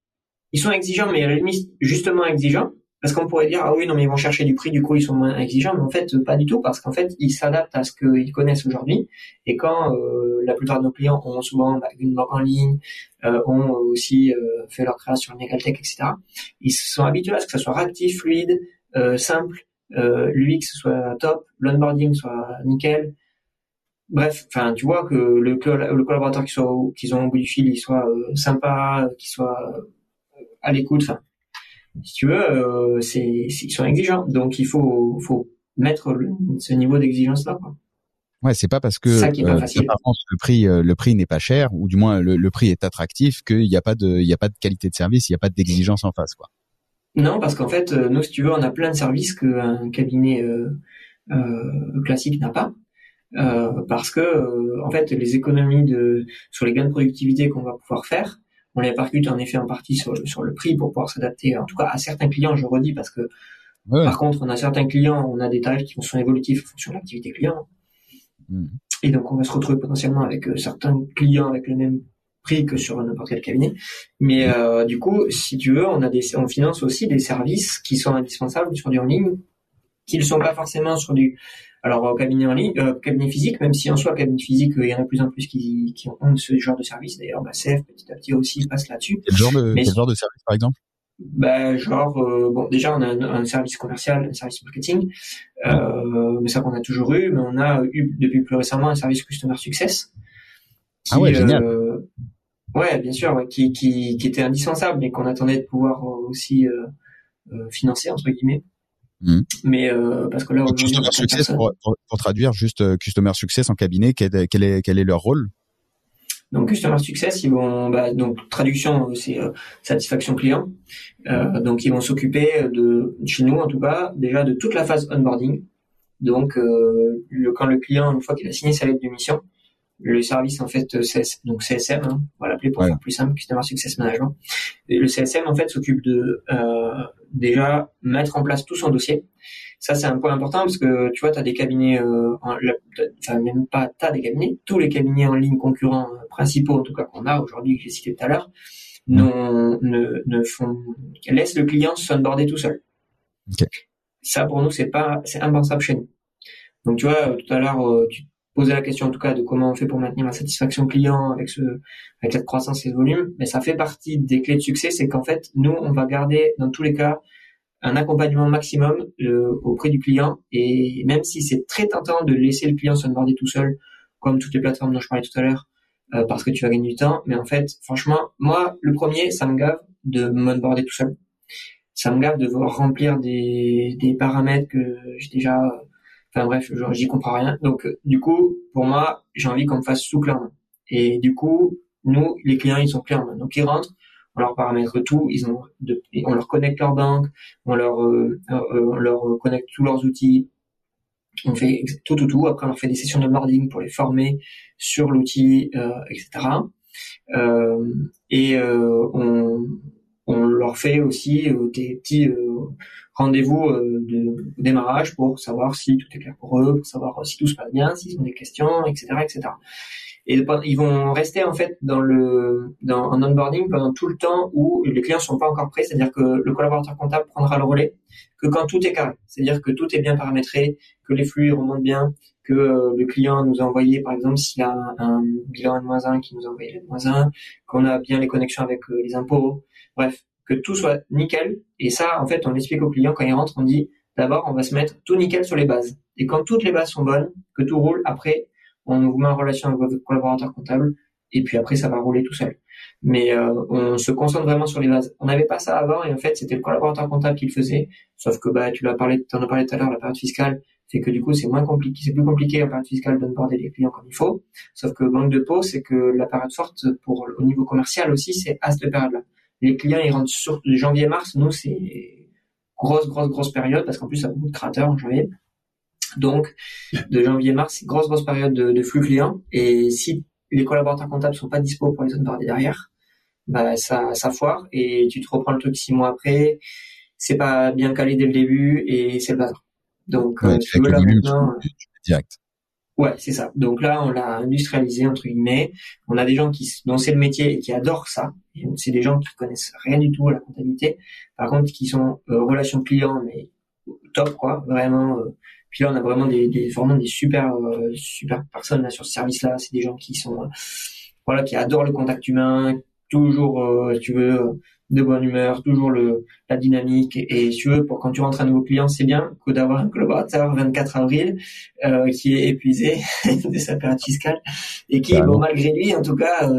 ils sont exigeants, mais à la limite justement exigeants, parce qu'on pourrait dire ah oui non mais ils vont chercher du prix, du coup ils sont moins exigeants, mais en fait pas du tout, parce qu'en fait ils s'adaptent à ce qu'ils connaissent aujourd'hui. Et quand euh, la plupart de nos clients ont souvent bah, une banque en ligne, euh, ont aussi euh, fait leur création en Egaltech, etc. Ils se sont habitués à ce que ça soit réactif, fluide, simple, l'UX soit top, l'onboarding soit nickel, bref, enfin, tu vois que le, le collaborateur qu'ils ont au bout du fil, il soit sympa, qu'il soit à l'écoute. Enfin, si tu veux, euh, c'est, ils sont exigeants. Donc il faut, faut mettre ce niveau d'exigence là. Quoi. Ouais, c'est pas parce que ça qui euh, le prix euh, le prix n'est pas cher ou du moins le, prix est attractif qu'il n'y a pas de il y a pas de qualité de service, il n'y a pas d'exigence en face quoi. Non, parce qu'en fait, nous, si tu veux, on a plein de services qu'un cabinet classique n'a pas. parce que en fait les économies de sur les gains de productivité qu'on va pouvoir faire on les répercute en effet en partie sur, sur le prix pour pouvoir s'adapter, en tout cas à certains clients, je redis, parce que par contre, on a certains clients, on a des tarifs qui sont évolutifs en fonction de l'activité client. Mmh. Et donc, on va se retrouver potentiellement avec euh, certains clients avec le même prix que sur n'importe quel cabinet. Mais euh, du coup, si tu veux, on a des, on finance aussi des services qui sont indispensables sur du en ligne, qui ne sont pas forcément sur du alors au cabinet en ligne, euh, cabinet physique, même si en soi cabinet physique, il y en a de plus en plus qui, qui ont ce genre de service. D'ailleurs, bah, CF petit à petit aussi passe là-dessus. Quel genre de quel genre de service par exemple? Bah, genre euh, bon déjà on a un, service commercial, un service marketing, euh, mais ça qu'on a toujours eu, mais on a eu depuis plus récemment un service customer success. ah ouais génial. Euh, ouais bien sûr, ouais, qui, qui qui était indispensable, mais qu'on attendait de pouvoir aussi euh, financer entre guillemets. Mmh. Mais euh, parce que là, customer success, pour, pour, traduire juste euh, customer success en cabinet, quel, quel, est quel est leur rôle? Donc customer success, ils vont bah, donc traduction c'est euh, satisfaction client. Euh, donc ils vont s'occuper de chez nous en tout cas déjà de toute la phase onboarding. Donc euh, le, quand le client une fois qu'il a signé sa lettre de mission, le service en fait CS, donc CSM, hein, on va l'appeler pour faire plus simple, Customer Success Management. Et le CSM en fait s'occupe de euh, déjà mettre en place tout son dossier. Ça c'est un point important parce que tu vois tu as des cabinets, euh, enfin même pas t'as des cabinets, tous les cabinets en ligne concurrents euh, principaux en tout cas qu'on a aujourd'hui que j'ai cité tout à l'heure, mmh. ne, ne font laissent le client s'onboarder tout seul. Ça pour nous c'est pas c'est impensable chez nous. Donc tu vois tout à l'heure tu poser la question en tout cas de comment on fait pour maintenir la satisfaction client avec ce avec cette croissance et ce volume, mais ça fait partie des clés de succès, c'est qu'en fait nous on va garder dans tous les cas un accompagnement maximum euh, auprès du client. Et même si c'est très tentant de laisser le client s'onboarder tout seul, comme toutes les plateformes dont je parlais tout à l'heure, euh, parce que tu vas gagner du temps, mais en fait franchement moi le premier ça me gave de m'onboarder tout seul, ça me gave de remplir des des paramètres que j'ai déjà Enfin bref, j'y comprends rien. Donc du coup, pour moi, j'ai envie qu'on me fasse sous clé Et du coup, nous, les clients, ils sont clés Donc ils rentrent, on leur paramètre tout, ils ont on leur connecte leur banque, on leur euh, euh, on leur connecte tous leurs outils, on fait tout tout tout. Après, on leur fait des sessions de boarding pour les former sur l'outil, euh, etc. et on, on leur fait aussi des petits rendez-vous de démarrage pour savoir si tout est clair pour eux, pour savoir si tout se passe bien, s'ils ont des questions, etc., etc et ils vont rester en fait dans le dans en onboarding pendant tout le temps où les clients sont pas encore prêts, c'est-à-dire que le collaborateur comptable prendra le relais que quand tout est carré, c'est-à-dire que tout est bien paramétré, que les flux remontent bien, que euh, le client nous a envoyé par exemple s'il a un, bilan N-1 qui nous a envoyé N-1, qu'on a bien les connexions avec euh, les impôts, bref, que tout soit nickel et ça en fait on explique au client quand il rentre, on dit d'abord on va se mettre tout nickel sur les bases et quand toutes les bases sont bonnes, que tout roule, après on vous met en relation avec votre collaborateur comptable, et puis après ça va rouler tout seul. Mais euh, on se concentre vraiment sur les bases. On n'avait pas ça avant, et en fait c'était le collaborateur comptable qui le faisait. Sauf que bah tu l'as parlé, en as parlé tout à l'heure, la période fiscale fait que du coup c'est moins compliqué, c'est plus compliqué la période fiscale d'onboarder les clients comme il faut. Sauf que manque de peau, c'est que la période forte pour au niveau commercial aussi, c'est à cette période-là. Les clients ils rentrent sur janvier-mars, nous c'est grosse grosse grosse période parce qu'en plus ça a beaucoup de créateurs en janvier. Donc, de janvier-mars, c'est grosse, grosse période de, flux client. Et si les collaborateurs comptables sont pas dispo pour les onboarder derrière, bah, ça, ça foire et tu te reprends le truc six mois après. C'est pas bien calé dès le début et c'est le bazar. Donc, euh, tu veux là maintenant, direct. Ouais, c'est ça. Donc là, on l'a industrialisé entre guillemets. On a des gens qui dont c'est le métier et qui adorent ça. C'est des gens qui connaissent rien du tout à la comptabilité. Par contre, qui sont euh, relations clients mais top quoi, vraiment puis là, on a vraiment des, des vraiment des super euh, super personnes là sur ce service-là. C'est des gens qui sont euh, voilà qui adorent le contact humain, toujours euh, tu veux de bonne humeur, toujours le la dynamique et, si tu veux pour quand tu rentres un nouveau client, c'est bien que d'avoir un collaborateur 24 avril qui est épuisé <laughs> de sa période fiscale et qui bon malgré lui en tout cas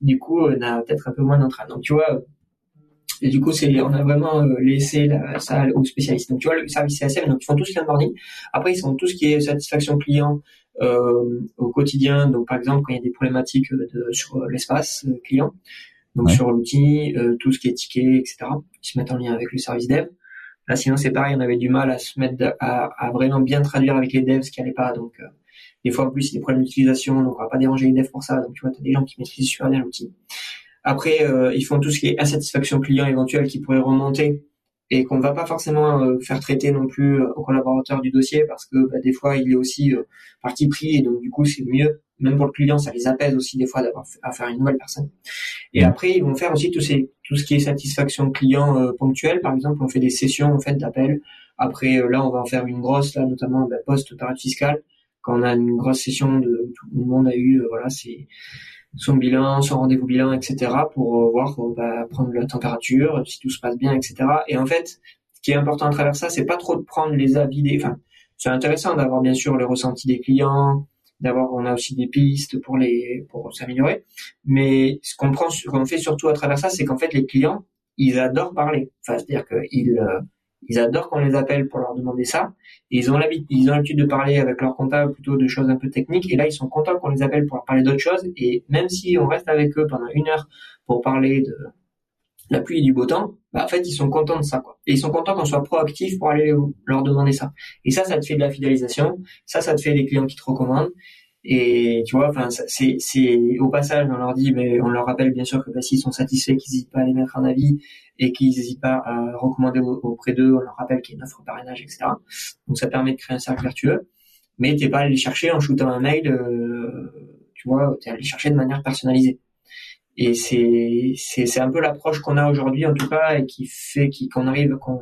du coup n'a peut-être un peu moins d'entrain. Donc tu vois et du coup, c'est, on a vraiment euh, laissé la, ça aux spécialistes. Donc, tu vois, le service CSM, donc ils font tout ce qui est onboarding. Après, ils font tout ce qui est satisfaction client euh, au quotidien. Donc, par exemple, quand il y a des problématiques de, sur l'espace euh, client, donc sur l'outil, euh, tout ce qui est ticket, etc. Ils se mettent en lien avec le service dev. Là, sinon, c'est pareil, on avait du mal à se mettre à, à vraiment bien traduire avec les devs ce qui allait pas. Donc, euh, des fois, en plus, il y a des problèmes d'utilisation, donc on va pas déranger les devs pour ça. Donc, tu vois, tu as des gens qui maîtrisent super bien l'outil. Après, euh, ils font tout ce qui est insatisfaction client éventuelle qui pourrait remonter et qu'on ne va pas forcément euh, faire traiter non plus euh, au collaborateur du dossier parce que bah, des fois il est aussi parti pris et donc du coup c'est mieux. Même pour le client ça les apaise aussi des fois d'avoir à faire une nouvelle personne. Et après ils vont faire aussi tout, ces, tout ce qui est satisfaction client ponctuelle. Par exemple on fait des sessions en fait d'appel après là on va en faire une grosse là notamment bah, post période fiscale. Quand on a une grosse session de tout le monde a eu voilà c'est son bilan, son rendez-vous bilan, etc. pour euh, voir, euh, bah, prendre la température, si tout se passe bien, etc. Et en fait, ce qui est important à travers ça, c'est pas trop de prendre les avis des, enfin, c'est intéressant d'avoir bien sûr les ressentis des clients, d'avoir, on a aussi des pistes pour les, pour s'améliorer. Mais ce qu'on prend, qu'on fait surtout à travers ça, c'est qu'en fait, les clients, ils adorent parler. Enfin, c'est-à-dire qu'ils, euh, ils adorent qu'on les appelle pour leur demander ça. Et ils ont l'habitude, ils ont l'habitude de parler avec leur comptable plutôt de choses un peu techniques. Et là, ils sont contents qu'on les appelle pour leur parler d'autres choses. Et même si on reste avec eux pendant une heure pour parler de la pluie et du beau temps, bah, en fait, ils sont contents de ça, quoi. Et ils sont contents qu'on soit proactif pour aller leur demander ça. Et ça, ça te fait de la fidélisation. Ça, ça te fait des clients qui te recommandent. Et tu vois, enfin, c'est, c'est au passage, on leur dit, mais on leur rappelle bien sûr que bah, s'ils sont satisfaits, qu'ils n'hésitent pas à les mettre en avis et qu'ils n'hésitent pas à recommander auprès d'eux. On leur rappelle qu'il y a une offre parrainage, etc. Donc ça permet de créer un cercle vertueux. Mais t'es pas allé chercher en shootant un mail, euh, tu vois, t'es allé chercher de manière personnalisée. Et c'est c'est c'est un peu l'approche qu'on a aujourd'hui en tout cas et qui fait qu'on arrive qu'on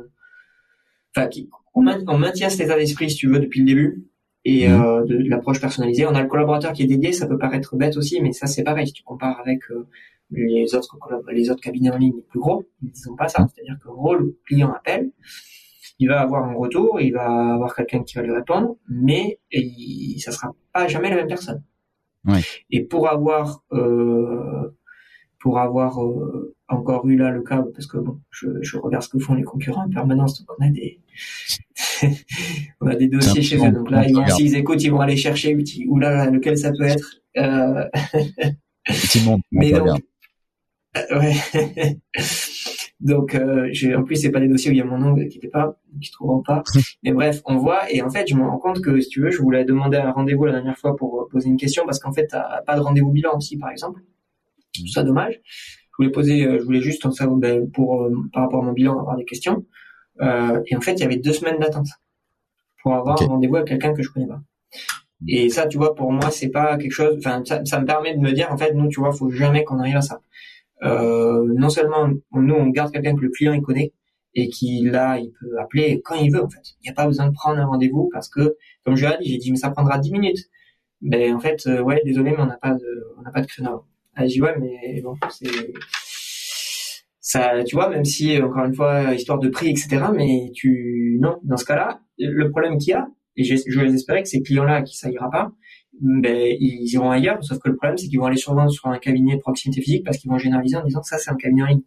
enfin qui on maintient cet état d'esprit si tu veux depuis le début et mhm. euh, de, l'approche personnalisée. On a le collaborateur qui est dédié, ça peut paraître bête aussi, mais ça c'est pareil. Si tu compares avec euh, les autres les autres cabinets en ligne les plus gros, ils n'ont pas ça. Mhm. C'est-à-dire que gros, le client appelle, il va avoir un retour, il va avoir quelqu'un qui va lui répondre, mais il, ça sera pas jamais la même personne. Ouais. Et pour avoir euh, pour avoir euh, encore eu là le cas, parce que bon, je, je, regarde ce que font les concurrents en permanence, donc on a des <laughs> on a des dossiers chez eux, donc là ils s'ils écoutent, ils vont aller chercher ou là lequel ça peut être. Euh... Mais donc, euh, <laughs> ouais. donc euh, en plus c'est pas des dossiers où il y a mon nom, qui n'était pas, qui trouveront pas. <laughs> Mais bref, on voit et en fait je me rends compte que si tu veux, je voulais demander un rendez-vous la dernière fois pour poser une question parce qu'en fait t'as pas de rendez-vous bilan aussi par exemple. Trouve ça dommage. Je voulais poser, je voulais juste en savoir ben, pour par rapport à mon bilan avoir des questions. et en fait, il y avait deux semaines d'attente pour avoir un rendez-vous avec quelqu'un que je connais pas. Et ça, tu vois, pour moi, c'est pas quelque chose. Enfin, ça, ça, me permet de me dire, en fait, nous, tu vois, faut jamais qu'on arrive à ça. Euh, non seulement nous, on garde quelqu'un que le client il connaît et qui là, il peut appeler quand il veut. En fait, il n'y a pas besoin de prendre un rendez-vous parce que, comme je l'ai dit, j'ai dit, mais ça prendra 10 minutes. Ben en fait, euh, ouais, désolé, mais on n'a pas de, on n'a pas de créneau. Ah, j'ai dit ouais, mais bon, c'est ça, tu vois, même si encore une fois, histoire de prix, etc. Mais tu, non, dans ce cas-là, le problème qu'il y a, et je vais espérer que ces clients-là, qui ça ira pas, ben, ils iront ailleurs. Sauf que le problème, c'est qu'ils vont aller survendre sur un cabinet de proximité physique parce qu'ils vont généraliser en disant ça, c'est un cabinet en ligne.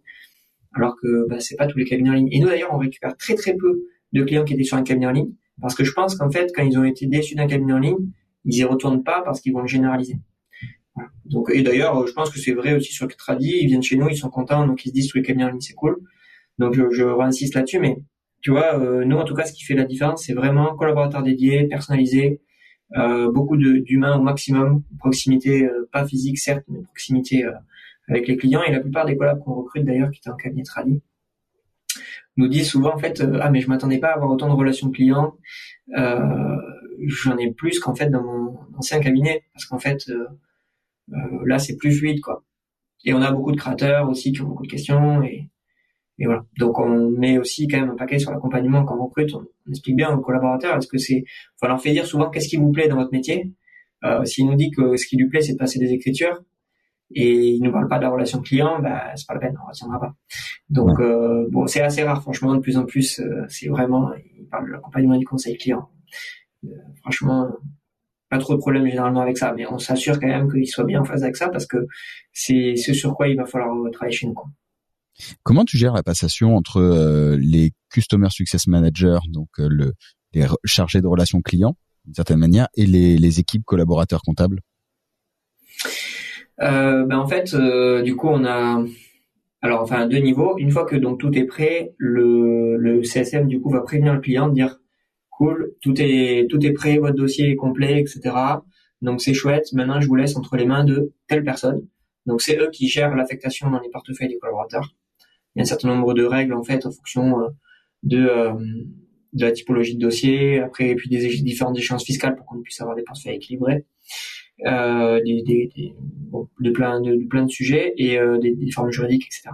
Alors que ben, c'est pas tous les cabinets en ligne. Et nous, d'ailleurs, on récupère très très peu de clients qui étaient sur un cabinet en ligne parce que je pense qu'en fait, quand ils ont été déçus d'un cabinet en ligne, ils y retournent pas parce qu'ils vont le généraliser. Donc, et d'ailleurs, je pense que c'est vrai aussi sur le. Ils viennent chez nous, ils sont contents, donc ils se disent tous les cabinets en ligne, c'est cool. Donc, je, je insiste là-dessus, mais tu vois, euh, nous en tout cas, ce qui fait la différence, c'est vraiment collaborateur dédié, personnalisé, euh, beaucoup d'humains au maximum, proximité euh, pas physique certes, mais proximité euh, avec les clients. Et la plupart des collabs qu'on recrute d'ailleurs, qui étaient en cabinet tradi, nous disent souvent en fait, ah mais je m'attendais pas à avoir autant de relations clients. J'en ai plus qu'en fait dans mon ancien cabinet, parce qu'en fait là c'est plus fluide quoi. Et on a beaucoup de créateurs aussi qui ont beaucoup de questions et et voilà. Donc on met aussi quand même un paquet sur l'accompagnement quand on recrute. On, explique bien aux collaborateurs. Est-ce que c'est, on leur fait dire souvent qu'est-ce qui vous plaît dans votre métier. Euh, S'il nous dit que ce qui lui plaît c'est de passer des écritures et il nous parle pas de la relation client, bah c'est pas la peine, on retiendra pas. Donc euh, bon, c'est assez rare franchement. De plus en plus, euh, c'est vraiment, il parle de l'accompagnement du conseil client. Euh, franchement, pas trop de problèmes généralement avec ça, mais on s'assure quand même qu'il soit bien en phase avec ça parce que c'est ce sur quoi il va falloir travailler chez nous. Quoi. Comment tu gères la passation entre euh, les Customer Success Managers, donc euh, le, les chargés de relations clients, d'une certaine manière, et les, les équipes collaborateurs comptables? Euh, ben en fait, du coup, on a alors enfin deux niveaux. Une fois que donc tout est prêt, le, le CSM du coup va prévenir le client, dire cool, tout est tout est prêt, votre dossier est complet, etc. Donc c'est chouette. Maintenant, je vous laisse entre les mains de telle personne. Donc c'est eux qui gèrent l'affectation dans les portefeuilles des collaborateurs il y a un certain nombre de règles en fait en fonction euh, de euh, de la typologie de dossier, après et puis des différentes échéances fiscales pour qu'on puisse avoir des portefeuilles équilibrés, euh, des, des, des bon, de plein de, plein de sujets et euh, des, des, formes juridiques, etc.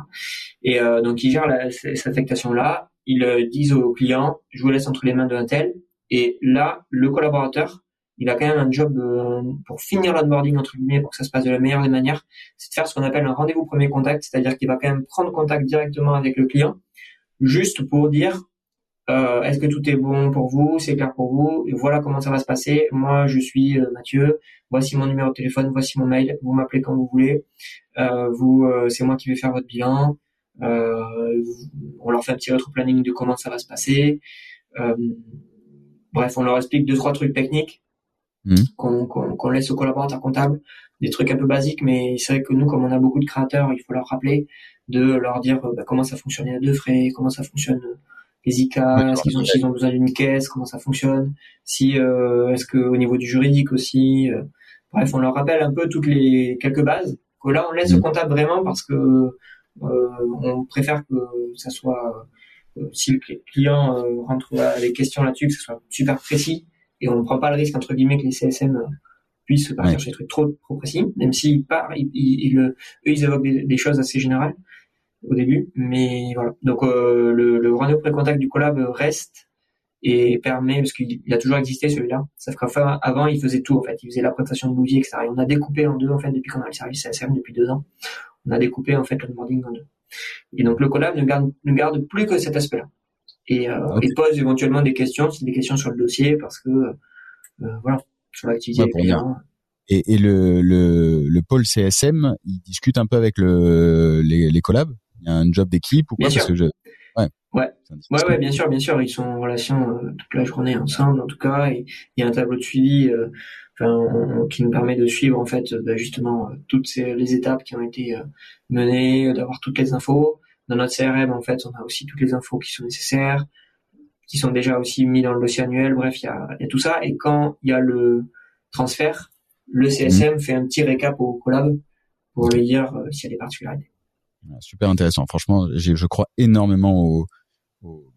Et euh, donc ils gèrent la, cette affectation là, ils disent aux clients, je vous laisse entre les mains de un tel, et là le collaborateur il a quand même un job euh, pour finir l'onboarding entre guillemets pour que ça se passe de la meilleure des manières, c'est de faire ce qu'on appelle un rendez-vous premier contact, c'est-à-dire qu'il va quand même prendre contact directement avec le client, juste pour dire euh, est-ce que tout est bon pour vous, c'est clair pour vous, et voilà comment ça va se passer. Moi, je suis euh, Mathieu, voici mon numéro de téléphone, voici mon mail, vous m'appelez quand vous voulez. Euh, vous, c'est moi qui vais faire votre bilan. On leur fait un petit rétro-planning de comment ça va se passer. bref, on leur explique deux trois trucs techniques Mmh. qu'on laisse aux collaborateurs comptables, des trucs un peu basiques, mais c'est vrai que nous, comme on a beaucoup de créateurs, il faut leur rappeler de leur dire euh, bah, comment ça fonctionne les deux frais, comment ça fonctionne euh, les ICA, est-ce qu'ils ont, ont, besoin d'une caisse, comment ça fonctionne, si euh, est-ce que au niveau du juridique aussi, bref, on leur rappelle un peu toutes les quelques bases. Que là, on laisse mmh. au comptable vraiment parce que on préfère que ça soit si le client rentre avec des questions là-dessus, que ce soit super précis et on ne prend pas le risque entre guillemets que les CSM euh, puissent partir sur des trucs trop trop précis, même s'ils partent, ils, eux ils évoquent des, choses assez générales au début, mais voilà. Donc euh, le, le rendez-vous pré-contact du collab reste et permet parce qu'il a toujours existé celui-là. Sauf qu'enfin avant il faisait tout en fait, il faisait la présentation de l'outil, etc. Et on a découpé en deux en fait depuis qu'on a le service CSM depuis deux ans. On a découpé en fait le onboarding en deux. Et donc le collab ne garde ne garde plus que cet aspect-là et, euh, okay. et pose éventuellement des questions, c'est des questions sur le dossier parce que euh, voilà sur l'activité. et, et le, le, le pôle CSM, il discute un peu avec le, les, les collabs? Il y a un job d'équipe ou quoi? Bien parce sûr. que je... Ouais. Ouais. ouais, bien sûr, bien sûr, ils sont en relation euh, toute la journée ensemble, en tout cas. Il y a un tableau de suivi, euh, enfin, qui nous permet de suivre en fait, bah, justement, euh, toutes ces, les étapes qui ont été euh, menées, d'avoir toutes les infos. Dans notre CRM, en fait, on a aussi toutes les infos qui sont nécessaires, qui sont déjà aussi mis dans le dossier annuel. Bref, il y a, y a, tout ça. Et quand il y a le transfert, le CSM mhm. fait un petit récap au collab pour lui dire s'il y a des particularités. Super intéressant. Franchement, je crois énormément au,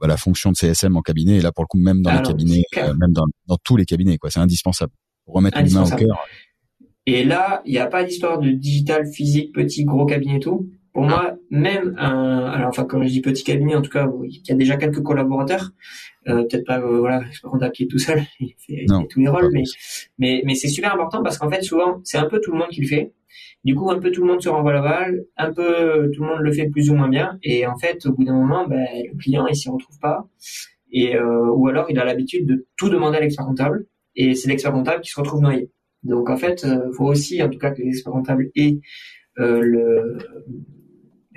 à la fonction de CSM en cabinet et là pour le coup même dans les cabinets, même dans, dans, tous les cabinets quoi. C'est indispensable pour remettre l'humain au cœur. Et là, il n'y a pas d'histoire de digital physique, petit, gros cabinet et tout? Pour moi, même un, alors enfin quand je dis petit cabinet, en tout cas, il y a déjà quelques collaborateurs, euh, peut-être pas euh, voilà, comptable qui est tout seul, <laughs> il fait, tous les rôles, mais mais mais c'est super important parce qu'en fait souvent c'est un peu tout le monde qui le fait. Du coup, un peu tout le monde se renvoie la balle, un peu tout le monde le fait plus ou moins bien, et en fait, au bout d'un moment, ben, le client il s'y retrouve pas, et euh, ou alors il a l'habitude de tout demander à l'expert comptable, et c'est l'expert comptable qui se retrouve noyé. Donc en fait, il euh, faut aussi, en tout cas, que les experts comptables aient euh, le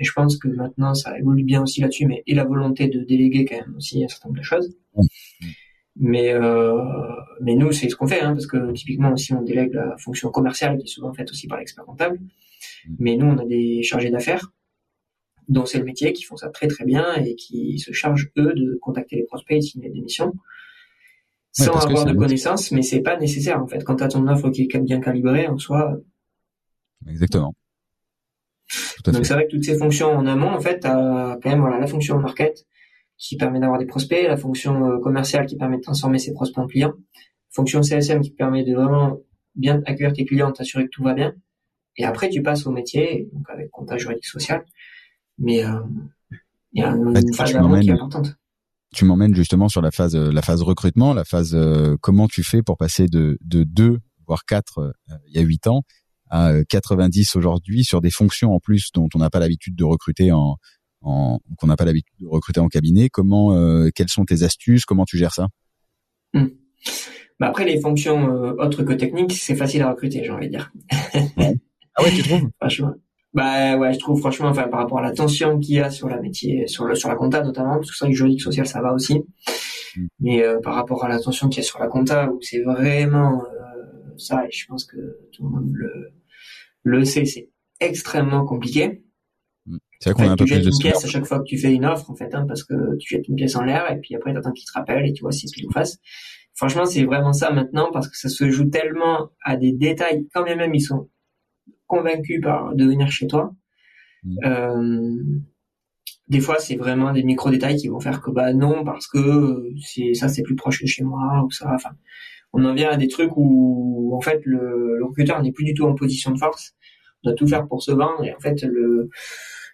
et je pense que maintenant ça évolue bien aussi là-dessus, mais et la volonté de déléguer quand même aussi un certain nombre de choses. Mais euh, mais nous c'est ce qu'on fait, hein, parce que typiquement aussi on délègue la fonction commerciale qui est souvent faite aussi par l'expert comptable. Mais nous on a des chargés d'affaires dont c'est le métier qui font ça très très bien et qui se chargent eux de contacter les prospects et signer des missions sans avoir de connaissances, mais c'est pas nécessaire en fait. Quand tu as ton offre qui est bien calibrée en soi. Exactement. Donc c'est vrai que toutes ces fonctions en amont, en fait, as quand même voilà la fonction market qui permet d'avoir des prospects, la fonction euh, commerciale qui permet de transformer ses prospects en clients, fonction CSM qui permet de vraiment bien accueillir tes clients, t'assurer que tout va bien. Et après, tu passes au métier, donc avec comptage juridique social. Mais euh, il y a une, phase d'amont qui est importante tu m'emmènes justement sur la phase la phase recrutement, la phase euh, comment tu fais pour passer de de deux voire quatre euh, il y a huit ans à 90 euh, aujourd'hui sur des fonctions en plus dont on n'a pas l'habitude de recruter en, en qu'on n'a pas l'habitude de recruter en cabinet. Comment quelles sont tes astuces? Comment tu gères ça? Hmm. bah Après les fonctions autres que techniques, c'est facile à recruter, j'ai envie de dire. <laughs> Ah ouais, tu trouves? Franchement. Bah ouais, je trouve franchement, enfin par rapport à la tension qu'il y a sur la métier, sur le sur la compta notamment, parce que c'est vrai que juridique social ça va aussi, mm. mais euh, par rapport à la tension qu'il y a sur la compta où c'est vraiment euh, ça, et je pense que tout le monde le le sait, c'est extrêmement compliqué. Mm. C'est vrai qu'on a un peu tu jettes une pièce à chaque fois que tu fais une offre en fait, hein, parce que tu jettes une pièce en l'air et puis après t'attends qu'il te rappelle et tu vois si c'est pile ou face. Franchement, c'est vraiment ça maintenant parce que ça se joue tellement à des détails, quand même, même ils sont convaincu par de venir chez toi. Mm. Euh, des fois, c'est vraiment des micro détails qui vont faire que bah non parce que c'est ça c'est plus proche de chez moi ou ça. Enfin, on en vient à des trucs où en fait le, recruteur n'est plus du tout en position de force. On doit tout faire pour se vendre et en fait le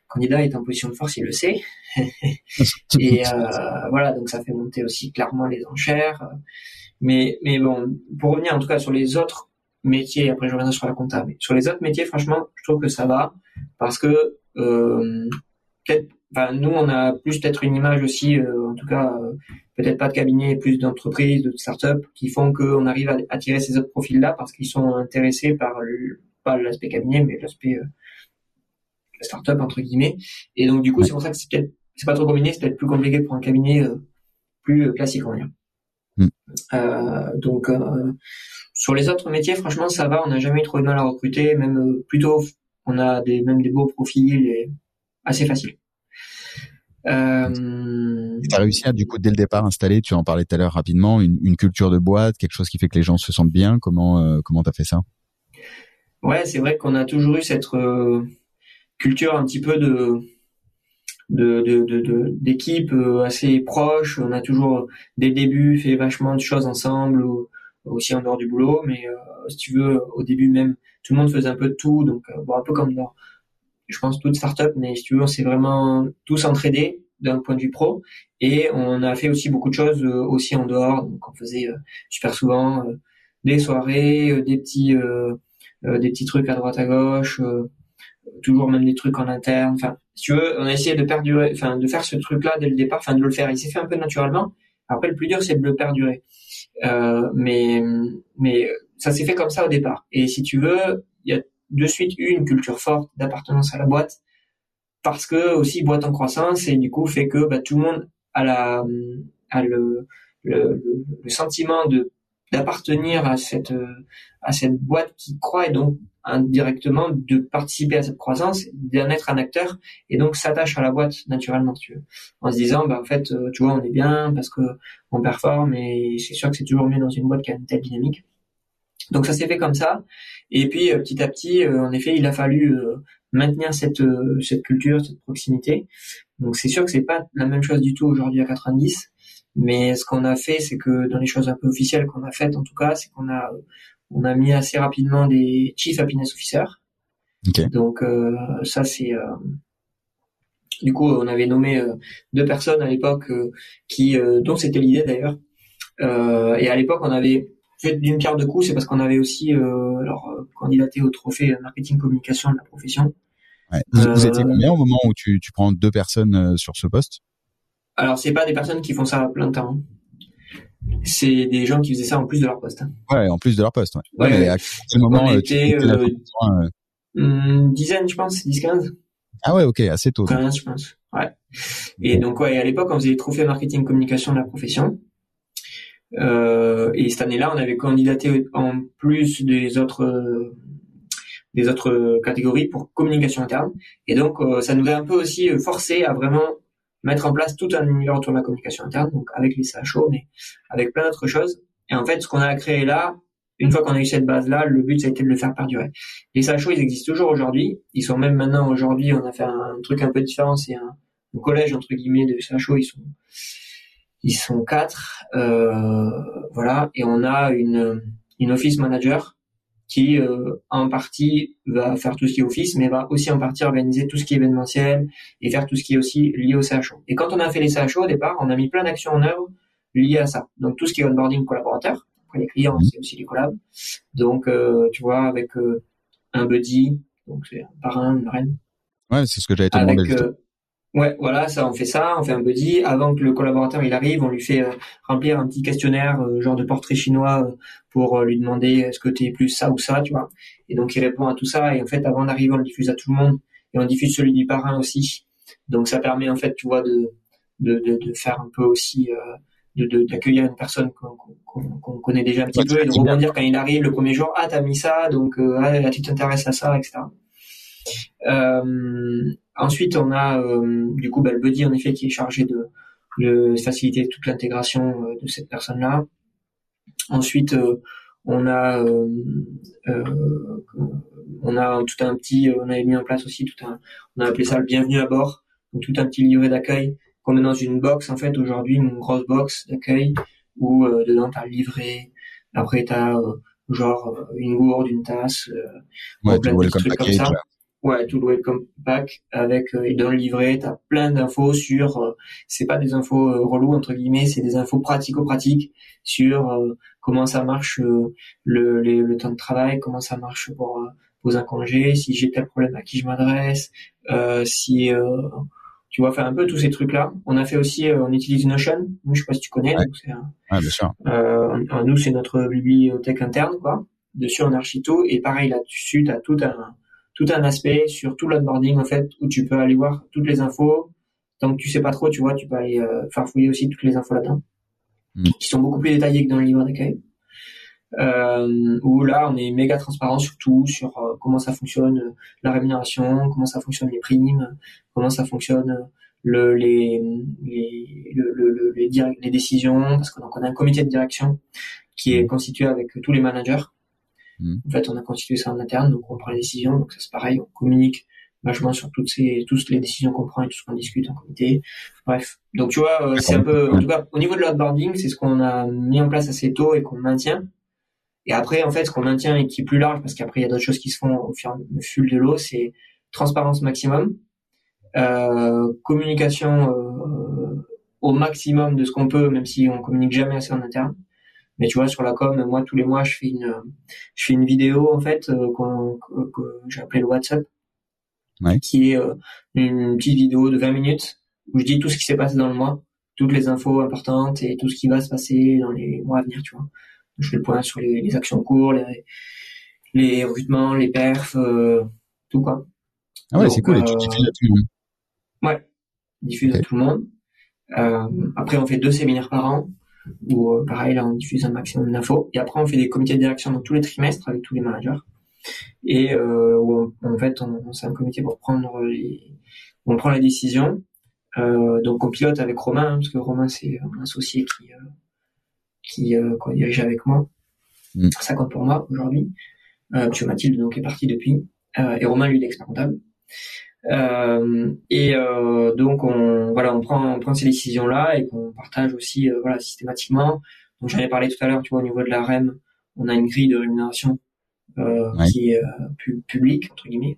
candidat est en position de force, il le sait. <laughs> et euh, voilà, donc ça fait monter aussi clairement les enchères. Mais mais bon, pour revenir en tout cas sur les autres métiers, après je reviendrai sur la compta, mais sur les autres métiers, franchement, je trouve que ça va parce que euh, peut-être, nous, on a plus peut-être une image aussi, euh, en tout cas, euh, peut-être pas de cabinet, plus d'entreprises, de start-up qui font qu'on arrive à attirer ces autres profils-là parce qu'ils sont intéressés par le, pas l'aspect cabinet, mais l'aspect euh, start-up entre guillemets. Et donc du coup, c'est pour ça que c'est peut-être c'est pas trop combiné, c'est peut-être plus compliqué pour un cabinet euh, plus classique, on va dire. Mm. donc sur les autres métiers, franchement, ça va. On n'a jamais eu trop de mal à recruter. Même euh, plutôt, on a des, même des beaux profils et assez facile. Euh... Tu as réussi à, du coup, dès le départ, installer, tu en parlais tout à l'heure rapidement, une, culture de boîte, quelque chose qui fait que les gens se sentent bien. Comment euh, comment t'as fait ça? Ouais, c'est vrai qu'on a toujours eu cette euh, culture un petit peu de de d'équipe assez proche. On a toujours, dès le début, fait vachement de choses ensemble aussi en dehors du boulot, mais euh, si tu veux, au début même, tout le monde faisait un peu de tout, donc euh, bon, un peu comme dans, je pense, toute startup, mais si tu veux, on s'est vraiment tous entraidés d'un point de vue pro, et on a fait aussi beaucoup de choses euh, aussi en dehors, donc on faisait super souvent des soirées, des petits, des petits trucs à droite à gauche, toujours même des trucs en interne, enfin, si tu veux, on a essayé de perdurer, enfin, de faire ce truc-là dès le départ, enfin, de le faire. Il s'est fait un peu naturellement. Après, le plus dur, c'est de le perdurer. Euh, mais mais ça s'est fait comme ça au départ. Et si tu veux, il y a de suite une culture forte d'appartenance à la boîte parce que aussi boîte en croissance et du coup fait que bah, tout le monde a la a le, le, le sentiment de d'appartenir à cette à cette boîte qui croit et donc indirectement de participer à cette croissance, d'en être un acteur et donc s'attache à la boîte naturellement, tu veux, en se disant bah en fait euh, tu vois on est bien parce que on performe et c'est sûr que c'est toujours mieux dans une boîte qui a une telle dynamique. Donc ça s'est fait comme ça. Et puis petit à petit, en effet, il a fallu maintenir cette cette culture, cette proximité. Donc c'est sûr que c'est pas la même chose du tout aujourd'hui à 90. Mais ce qu'on a fait, c'est que dans les choses un peu officielles qu'on a faites, en tout cas, c'est qu'on a on a mis assez rapidement des chief happiness officers. Donc euh, ça c'est euh, du coup on avait nommé euh, deux personnes à l'époque qui dont c'était l'idée d'ailleurs. et à l'époque on avait fait d'une pierre de coups, c'est parce qu'on avait aussi alors candidaté au trophée marketing communication de la profession. Ouais. Vous, étiez combien au moment où tu, tu prends deux personnes sur ce poste? Alors c'est pas des personnes qui font ça à plein temps. C'est des gens qui faisaient ça en plus de leur poste. Ouais, en plus de leur poste. Ouais. ouais, mais à ce moment, on euh, était euh, euh, une dizaine, je pense, 10-15. Ah ouais, ok, assez tôt. 15, je pense. Ouais. Et donc ouais, à l'époque, on faisait les trophées marketing communication de la profession. Euh, et cette année-là, on avait candidaté en plus des autres des autres catégories pour communication interne. Et donc, ça nous a un peu aussi forcé à vraiment mettre en place tout un univers autour de la communication interne, donc avec les CHO, mais avec plein d'autres choses. Et en fait, ce qu'on a créé là, une fois qu'on a eu cette base-là, le but, ça a été de le faire perdurer. Les CHO, ils existent toujours aujourd'hui. Ils sont même maintenant, aujourd'hui, on a fait un, truc un peu différent. C'est un, collège, entre guillemets, de CHO. Ils sont, ils sont quatre. Euh, voilà. Et on a une, une office manager qui euh, en partie va faire tout ce qui est office, mais va aussi en partie organiser tout ce qui est événementiel et faire tout ce qui est aussi lié au CHO. Et quand on a fait les CHO au départ, on a mis plein d'actions en œuvre liées à ça. Donc tout ce qui est onboarding collaborateur, après les clients, c'est aussi les collabs. Donc euh, tu vois avec euh, un buddy, donc c'est un parrain, une reine. Ouais, c'est ce que j'avais te demander. Ouais, voilà, ça, on fait ça, on fait un buddy. Avant que le collaborateur il arrive, on lui fait euh, remplir un petit questionnaire, euh, genre de portrait chinois, euh, pour lui demander est-ce que tu es plus ça ou ça, tu vois. Et donc il répond à tout ça. Et en fait, avant d'arriver, on le diffuse à tout le monde et on diffuse celui du parrain aussi. Donc ça permet en fait, tu vois, de de, de, de faire un peu aussi de d'accueillir une personne qu'on connaît déjà un petit peu et de rebondir quand il arrive le premier jour. Ah, t'as mis ça, donc ah, tu t'intéresses à ça, etc. Euh, ensuite, on a euh, du coup bah, le buddy en effet qui est chargé de, de faciliter toute l'intégration euh, de cette personne-là. Ensuite, on a on a tout un petit, on avait mis en place aussi tout un, on a appelé ça le bienvenue à bord, donc tout un petit livret d'accueil qu'on met dans une box en fait aujourd'hui, une grosse box d'accueil où dedans t'as le livret, après t'as genre une gourde, une tasse, ouais, plein de trucs comme ça. Ouais, tout le welcome pack avec euh, dans le livret, t'as plein d'infos sur. Euh, c'est pas des infos euh, relou entre guillemets, c'est des infos pratico-pratiques sur euh, comment ça marche le, le temps de travail, comment ça marche pour poser un congé, si j'ai tel problème à qui je m'adresse, si tu vois, faire un peu tous ces trucs-là. On a fait aussi, on utilise Notion. Nous, je sais pas si tu connais. Ouais. bien sûr. nous, c'est notre bibliothèque interne, quoi. Dessus, on archi tout. Et pareil, là-dessus, t'as tout un tout un aspect sur tout l'onboarding en fait où tu peux aller voir toutes les infos. Tant que tu sais pas trop, tu vois, tu peux aller euh, farfouiller aussi toutes les infos là-dedans, mm. qui sont beaucoup plus détaillées que dans le livre d'accueil. Euh, où là, on est méga transparent sur tout, sur euh, comment ça fonctionne euh, la rémunération, comment ça fonctionne les primes, comment ça fonctionne le, les, les, le, le, les, les décisions, parce que donc on a un comité de direction qui est constitué avec tous les managers Mm. En fait, on a constitué ça en interne, donc on prend les décisions. Donc ça c'est pareil, on communique vachement sur toutes ces, toutes les décisions qu'on prend et tout ce qu'on discute en comité. Bref. Donc tu vois, euh, c'est un peu, en tout cas, au niveau de l'onboarding, c'est ce qu'on a mis en place assez tôt et qu'on maintient. Et après, en fait, ce qu'on maintient et qui est plus large, parce qu'après il y a d'autres choses qui se font au fur et fil de l'eau, c'est transparence maximum, euh, communication euh, au maximum de ce qu'on peut, même si on communique jamais assez en interne. Mais tu vois, sur la com, moi, tous les mois, je fais une, je fais une vidéo, en fait, euh, que j'ai appelé le WhatsApp. Ouais. Qui est euh, une petite vidéo de 20 minutes où je dis tout ce qui s'est passé dans le mois, toutes les infos importantes et tout ce qui va se passer dans les mois à venir, tu vois. Je fais le point sur les, les actions courtes, les, les recrutements, les perfs, euh, tout quoi. Ah ouais, c'est cool. Et tu diffuses à tout le monde. Ouais, diffuse à tout le monde. Euh, après, on fait deux séminaires par an où euh, pareil là on diffuse un maximum d'infos et après on fait des comités de direction dans tous les trimestres avec tous les managers et euh, où en fait on, c'est un comité pour prendre les on prend les décisions euh, donc on pilote avec Romain hein, parce que Romain c'est un associé qui euh, qui euh, dirige avec moi Mm. Ça compte pour moi aujourd'hui. Euh, parce Mathilde donc est partie depuis. Euh, et Romain lui est expert comptable. Euh, et euh, donc on voilà on prend on prend ces décisions là et qu'on partage aussi euh, voilà systématiquement. Donc j'en ai parlé tout à l'heure, tu vois au niveau de la REM, on a une grille de rémunération qui est publique entre guillemets.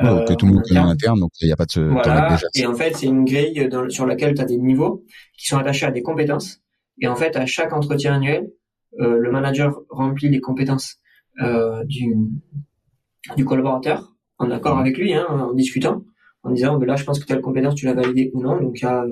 Ouais, que tout le monde connaît en interne, donc il n'y a pas de voilà. Déjà. Et en fait, c'est une grille dans, sur laquelle tu as des niveaux qui sont attachés à des compétences. Et en fait, à chaque entretien annuel, euh, le manager remplit les compétences euh, du, du collaborateur en accord avec lui, hein, en discutant, en disant, là, je pense que telle compétence, tu l'as validée ou non. Donc, il y a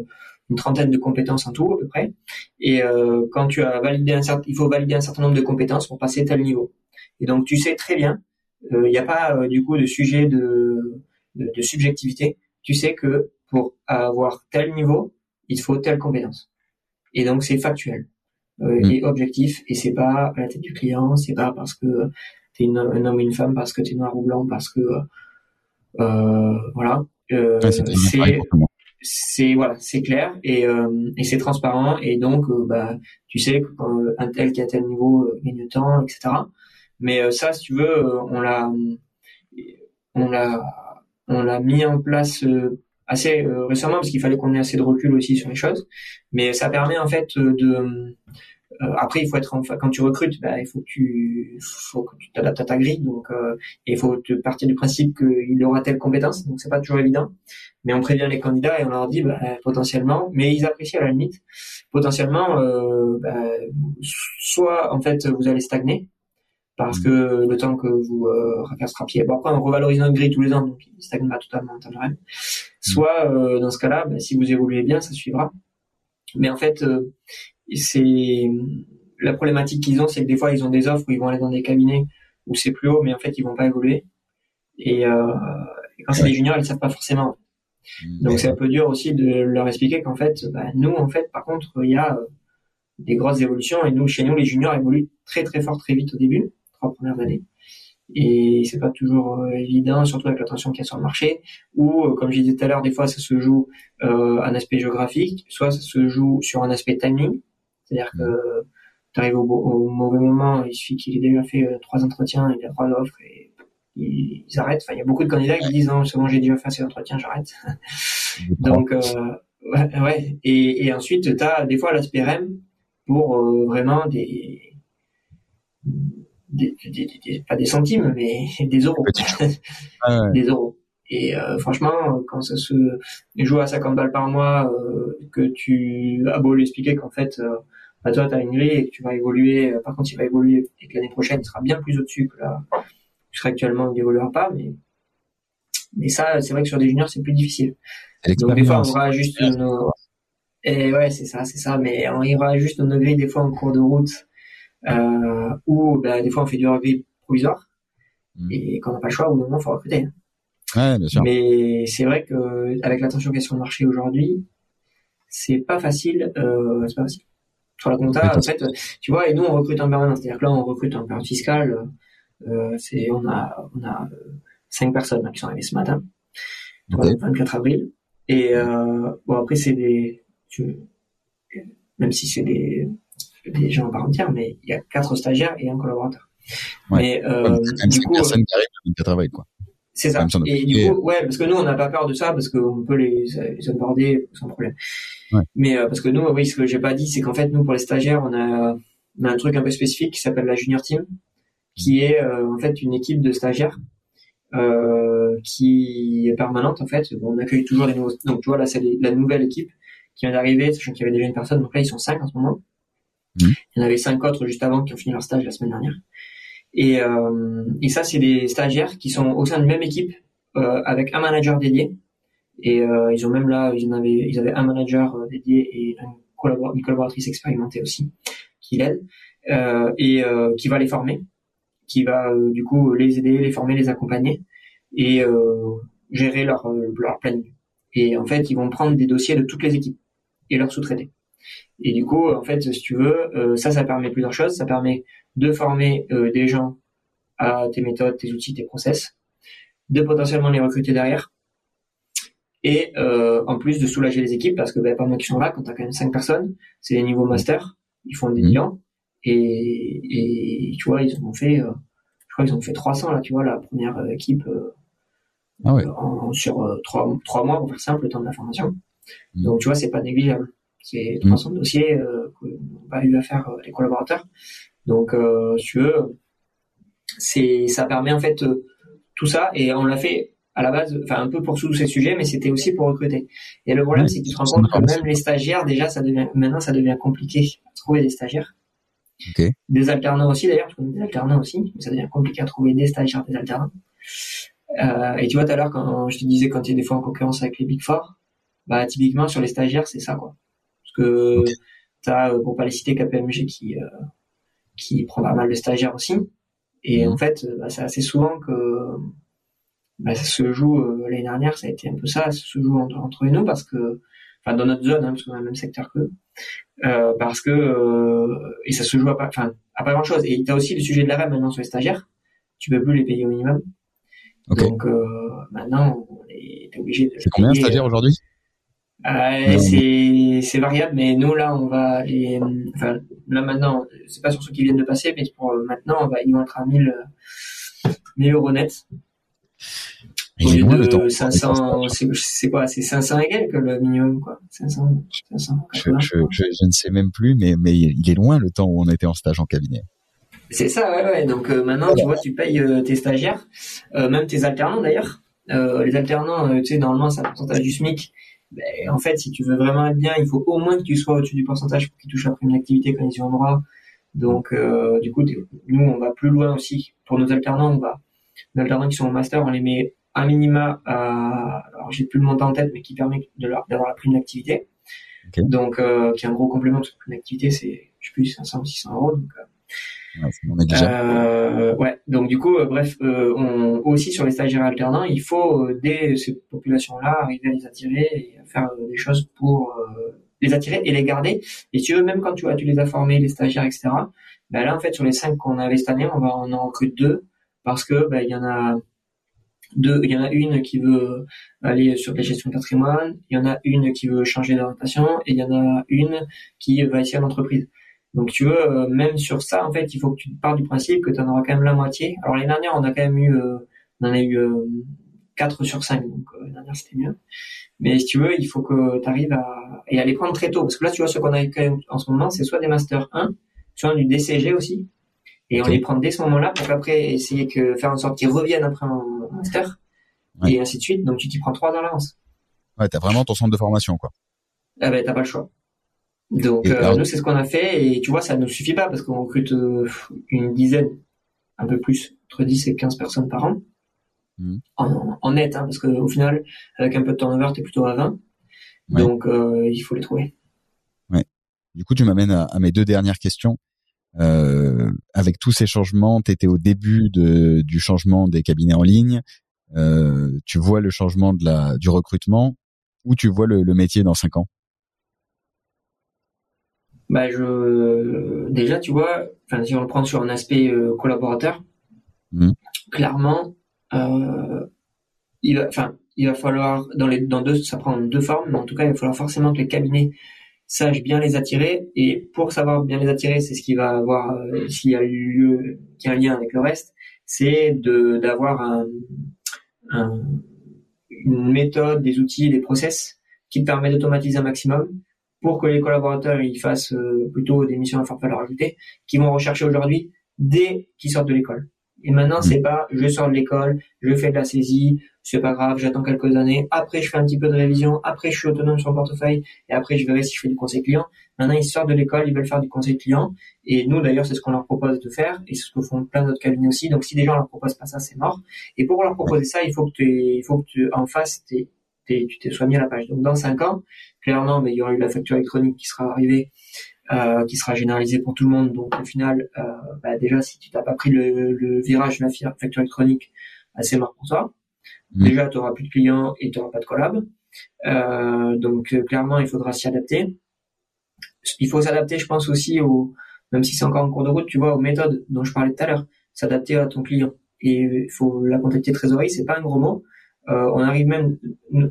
une trentaine de compétences en tout, à peu près. Et euh, quand tu as validé un certain, il faut valider un certain nombre de compétences pour passer tel niveau. Et donc, tu sais très bien, il n'y a pas du coup de sujet de, de, de subjectivité. Tu sais que pour avoir tel niveau, il faut telle compétence. Et donc, c'est factuel. Euh, mm. et objectif et c'est pas à la tête du client c'est pas parce que t'es une, un homme ou une femme parce que t'es noir ou blanc parce que euh, voilà. Euh, c'est c'est voilà c'est clair et euh, et c'est transparent et donc euh, bah tu sais que un tel qui a tel niveau gagne temps etc mais ça si tu veux on l'a on l'a on l'a mis en place assez euh, récemment parce qu'il fallait qu'on ait assez de recul aussi sur les choses. Mais ça permet en fait euh, de euh, après, il faut être enfin, quand tu recrutes, bah, il faut que tu t'adaptes à ta grille, donc euh, il faut te partir du principe qu'il aura telle compétence, donc c'est pas toujours évident. Mais on prévient les candidats et on leur dit bah, potentiellement, mais ils apprécient à la limite. Potentiellement, euh, bah, soit en fait vous allez stagner, parce que le temps que vous euh, rattrapiez. Bon après on revalorise notre grille tous les ans, donc il stagne pas totalement en temps. Mmh. Soit euh, dans ce cas-là, ben, si vous évoluez bien, ça suivra. Mais en fait, euh, c'est la problématique qu'ils ont, c'est que des fois ils ont des offres où ils vont aller dans des cabinets où c'est plus haut, mais en fait ils vont pas évoluer. Et, euh, quand c'est des juniors, ils savent pas forcément. Mmh. Donc c'est un peu dur aussi de leur expliquer qu'en fait, ben, nous en fait, par contre, il y a des grosses évolutions et nous chez nous les juniors évoluent très très fort très vite au début trois premières années. Et c'est pas toujours euh, évident, surtout avec la tension qu'il y a sur le marché, ou euh, comme je disais tout à l'heure, des fois ça se joue euh, un aspect géographique, soit ça se joue sur un aspect timing, c'est-à-dire que tu arrives au, mauvais moment, il suffit qu'il ait déjà fait euh, trois entretiens, il a trois offres et ils, arrêtent. Enfin, il y a beaucoup de candidats qui disent non, c'est bon, j'ai déjà fait ces entretiens, j'arrête. <laughs> Donc ouais, ouais, Et, et ensuite tu as des fois l'aspect REM pour vraiment des des, pas des centimes, mais <laughs> des euros. <laughs> Ah des euros. Et euh, franchement, quand ça se joue à 50 balles par mois, euh, que tu as beau lui expliquer qu'en fait, euh, bah, toi, tu as une grille et que tu vas évoluer, par contre, il va évoluer et que l'année prochaine, il sera bien plus au-dessus que là, actuellement, il n'évoluera pas. Mais, mais ça, c'est vrai que sur des juniors, c'est plus difficile. Donc, des fois, on aura juste nos... Et ouais, c'est ça, c'est ça. Mais on ira juste nos grilles des fois en cours de route euh, ou bah, des fois on fait du rugby provisoire mmh. et quand on n'a pas le choix, au moment, il faut recruter. Ouais, bien sûr. Mais c'est vrai que avec la tension qu'il y a sur le marché aujourd'hui, c'est pas facile. Euh, c'est pas facile. Sur la compta, en fait, tu vois, et nous on recrute en permanence. C'est-à-dire que là, on recrute en période fiscale. Euh, c'est, on a, on a euh, cinq personnes là, qui sont arrivées ce matin, le 24 avril. Et euh, bon, après, c'est des, tu, même si c'est des des gens à part entière, mais il y a quatre stagiaires et un collaborateur. Mais euh, du coup, qui quoi. C'est ça. Et du coup, ouais, parce que nous, on n'a pas peur de ça, parce qu'on peut les, les onboarder sans problème. Ouais. Mais euh, parce que nous, oui, ce que j'ai pas dit, c'est qu'en fait, nous, pour les stagiaires, on a, on a un truc un peu spécifique qui s'appelle la Junior Team, qui est euh, en fait une équipe de stagiaires euh, qui est permanente, en fait. On accueille toujours les nouveaux. Donc, tu vois, là, c'est la nouvelle équipe qui vient d'arriver, sachant qu'il y avait déjà une personne. Donc là, ils sont cinq en ce moment. Mmh. Il y en avait cinq autres juste avant qui ont fini leur stage la semaine dernière. Et, euh, et ça, c'est des stagiaires qui sont au sein d'une même équipe euh, avec un manager dédié. Et euh, ils ont même là, ils en avaient, ils avaient un manager euh, dédié et une, collaboratrice expérimentée aussi qui l'aide euh, et euh, qui va les former, qui va du coup les aider, les former, les accompagner et gérer leur leur planning. Et en fait, ils vont prendre des dossiers de toutes les équipes et leur sous-traiter. Et du coup, en fait, si tu veux, ça, ça permet plusieurs choses. Ça permet de former euh, des gens à tes méthodes, tes outils, tes process, de potentiellement les recruter derrière, et euh, en plus de soulager les équipes parce que ben, pas moi qui sont là, quand tu as quand même cinq personnes, c'est des niveaux master, ils font des mmh. bilans, et, et tu vois, ils ont fait, euh, je crois qu'ils ont fait 300 là, tu vois, la première équipe Ah ouais. en- sur euh, trois, trois mois pour faire simple, le temps de la formation. Mhm. Donc tu vois, c'est pas négligeable. C'est Mhm. 300 dossiers euh, que n'ont pas eu à faire euh, les collaborateurs. Donc, euh, si tu veux, c'est ça permet en fait euh, tout ça et on l'a fait à la base, enfin un peu pour tous ces sujets, mais c'était aussi pour recruter. Et le problème, Oui, c'est que tu te rends compte que même les stagiaires, déjà, ça devient maintenant, ça devient compliqué à trouver des stagiaires. Ok. Des alternants aussi, d'ailleurs, je connais des alternants aussi, mais ça devient compliqué à trouver des stagiaires, des alternants. Euh, et tu vois, tout à l'heure, quand je te disais, quand tu es des fois en concurrence avec les Big Four, bah, typiquement, sur les stagiaires, c'est ça, quoi. Parce que Ok. t'as, euh, pour pas les citer, KPMG qui, euh, qui prend pas mal de stagiaires aussi. Et Mhm. en fait, euh, bah, c'est assez souvent que, bah, ça se joue, euh, l'année dernière, ça a été un peu ça, ça se joue entre, entre nous parce que, enfin, dans notre zone, hein, parce qu'on a le même secteur qu'eux, euh, parce que, euh, et ça se joue à pas, enfin, à pas grand chose. Et t'as aussi le sujet de l'AREM maintenant sur les stagiaires. Tu peux plus les payer au minimum. Donc, maintenant, on est t'es obligé de C'est combien un stagiaire aujourd'hui? Euh, Non. c'est c'est variable, mais nous là on va les, enfin là maintenant c'est pas sur ceux qui viennent de passer, mais pour euh, maintenant on va ils vont être à 1000 euh, 1000 euros net. Il Au est lieu temps. de 500, c'est c'est quoi, c'est 500 et quelques le minimum quoi, 500, 500. Je, je, je, je ne sais même plus, mais, mais il est loin le temps où on était en stage en cabinet. C'est ça, ouais, ouais. Donc euh, maintenant, tu vois, tu payes tes stagiaires, même tes alternants d'ailleurs. Les alternants, tu sais, normalement, c'est un pourcentage du SMIC. Ben, en fait, si tu veux vraiment être bien, il faut au moins que tu sois au-dessus du pourcentage pour qu'ils touchent la prime d'activité quand ils y ont droit. Donc, euh, du coup, nous, on va plus loin aussi. Pour nos alternants, on va, nos alternants qui sont au master, on les met à minima à, alors j'ai plus le montant en tête, mais qui permet d'avoir la prime d'activité. Donc, euh, qui est un gros complément, parce que la prime d'activité, c'est, je sais plus, 500 ou 600 euros. Donc, euh, Ouais, euh, ouais, donc du coup, euh, bref, euh, on, aussi sur les stagiaires alternants, il faut euh, dès ces populations-là arriver à les attirer et à faire euh, des choses pour euh, les attirer et les garder. Et tu veux, même quand tu, vois, tu les as formés, les stagiaires, etc. Ben là, en fait, sur les cinq qu'on avait cette année, on va on en recrute deux parce que ben, il y en a deux, il y en a une qui veut aller sur la gestion de patrimoine, il y en a une qui veut changer d'orientation et il y en a une qui va essayer l'entreprise. Donc tu veux, euh, même sur ça, en fait, il faut que tu pars du principe que tu en auras quand même la moitié. Alors l'année dernière, on a quand même eu, euh, on en a eu euh, 4 sur 5, donc euh, l'année dernière c'était mieux. Mais si tu veux, il faut que tu arrives à et à les prendre très tôt, parce que là, tu vois, ce qu'on a quand même en ce moment, c'est soit des masters 1, soit du DCG aussi, et on les prend dès ce moment-là pour qu'après essayer que faire en sorte qu'ils reviennent après en master Ouais. et ainsi de suite. Donc tu t'y prends trois ans à l'avance. Ouais, t'as vraiment ton centre de formation, quoi. Ah ben t'as pas le choix. Donc euh, nous c'est ce qu'on a fait et tu vois ça ne suffit pas parce qu'on recrute euh, une dizaine, un peu plus, entre 10 et 15 personnes par an. Mhm. En, en net, hein, parce qu'au final, avec un peu de turnover, t'es plutôt à 20. Ouais. Donc euh, il faut les trouver. Du coup, tu m'amènes à, à mes deux dernières questions. Euh, avec tous ces changements, tu étais au début de, du changement des cabinets en ligne. Euh, tu vois le changement de la, du recrutement ou tu vois le, le métier dans cinq ans? Bah je déjà tu vois, enfin si on le prend sur un aspect euh, collaborateur, Mhm. clairement, euh, il va, enfin il va falloir dans les dans deux ça prend deux formes, mais en tout cas il va falloir forcément que les cabinets sachent bien les attirer et pour savoir bien les attirer, c'est ce qui va avoir euh, s'il y a lieu qui a un lien avec le reste, c'est de d'avoir un, un- une méthode, des outils, des process qui te permettent d'automatiser un maximum pour que les collaborateurs ils fassent euh, plutôt des missions à forte valeur ajoutée qu'ils vont rechercher aujourd'hui dès qu'ils sortent de l'école. Et maintenant, c'est pas je sors de l'école, je fais de la saisie, c'est pas grave, j'attends quelques années, après je fais un petit peu de révision, après je suis autonome sur le portefeuille et après je verrai si je fais du conseil client. Maintenant, ils sortent de l'école, ils veulent faire du conseil client et nous d'ailleurs, c'est ce qu'on leur propose de faire et c'est ce que font plein d'autres cabinets aussi. Donc si des gens leur proposent pas ça, c'est mort. Et pour leur proposer ça, il faut que tu il faut que tu en face t'es- t'es- tu t'es mis à la page. Donc dans cinq ans, clairement, mais il y aura eu la facture électronique qui sera arrivée, euh, qui sera généralisée pour tout le monde. Donc au final, euh, bah, déjà si tu t'as pas pris le, le virage de la facture électronique, bah, c'est mort pour toi. Mhm. Déjà, tu auras plus de clients et tu auras pas de collab. Euh, donc euh, clairement, il faudra s'y adapter. Il faut s'adapter, je pense aussi au, même si c'est encore en cours de route, tu vois, aux méthodes dont je parlais tout à l'heure, s'adapter à ton client. Et il faut la comptabilité trésorerie, c'est pas un gros mot. Euh, on arrive même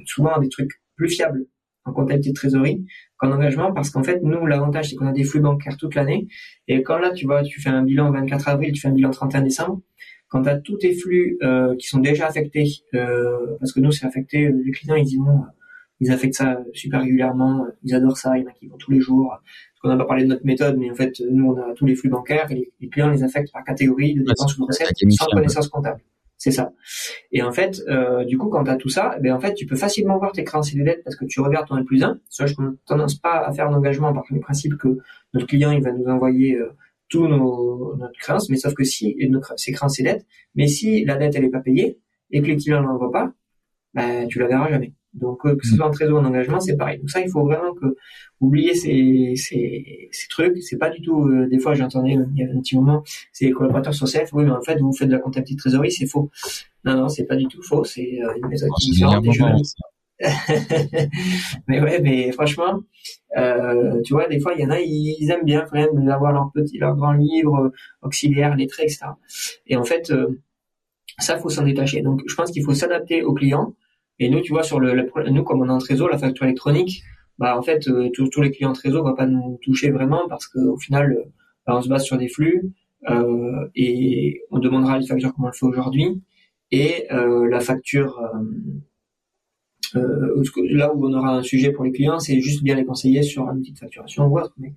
souvent à des trucs plus fiables en comptabilité de trésorerie qu'en engagement parce qu'en fait, nous, l'avantage, c'est qu'on a des flux bancaires toute l'année. Et quand là, tu vois, tu fais un bilan 24 avril, tu fais un bilan 31 décembre, quand tu as tous tes flux euh, qui sont déjà affectés, euh, parce que nous, c'est affecté, les clients, ils disent non, ils affectent ça super régulièrement, ils adorent ça, il y en a qui vont tous les jours. Parce qu'on n'a pas parlé de notre méthode, mais en fait, nous, on a tous les flux bancaires et les, clients les affectent par catégorie de dépenses ou de recettes sans connaissance comptable. C'est ça. Et en fait, euh, du coup, quand tu as tout ça, ben en fait, tu peux facilement voir tes créances et dettes parce que tu regardes ton N plus 1. Soit je ne tendance pas à faire un engagement par le principe que notre client il va nous envoyer euh, tous nos notre créance, mais sauf que si notre, ses créances et dettes, mais si la dette elle est pas payée et que les clients ne l'envoient pas, ben tu la verras jamais. Donc euh, que ce soit en trésor ou en engagement, c'est pareil. Donc ça, il faut vraiment que oublier ces, ces, ces trucs. C'est pas du tout. Euh, des fois, j'entendais il y a un petit moment, c'est collaborateurs sur CF. Oui, mais en fait, vous faites de la comptabilité de trésorerie, c'est faux. Non, non, c'est pas du tout faux. C'est euh, une méthode qui est différente. <laughs> mais ouais, mais franchement, euh, tu vois, des fois, il y en a, ils, aiment bien quand même avoir leur petit, leur grand livre auxiliaire, lettré, etc. Et en fait, ça, faut s'en détacher. Donc, je pense qu'il faut s'adapter aux clients et nous, tu vois, sur le, nous, comme on a un trésor, la facture électronique, bah en fait, euh, tous les clients trésor vont pas nous toucher vraiment parce qu'au final, euh, bah, on se base sur des flux euh, et on demandera les factures comme on le fait aujourd'hui et euh, la facture. Euh, là où on aura un sujet pour les clients, c'est juste bien les conseiller sur une petite facturation ou autre. Mais,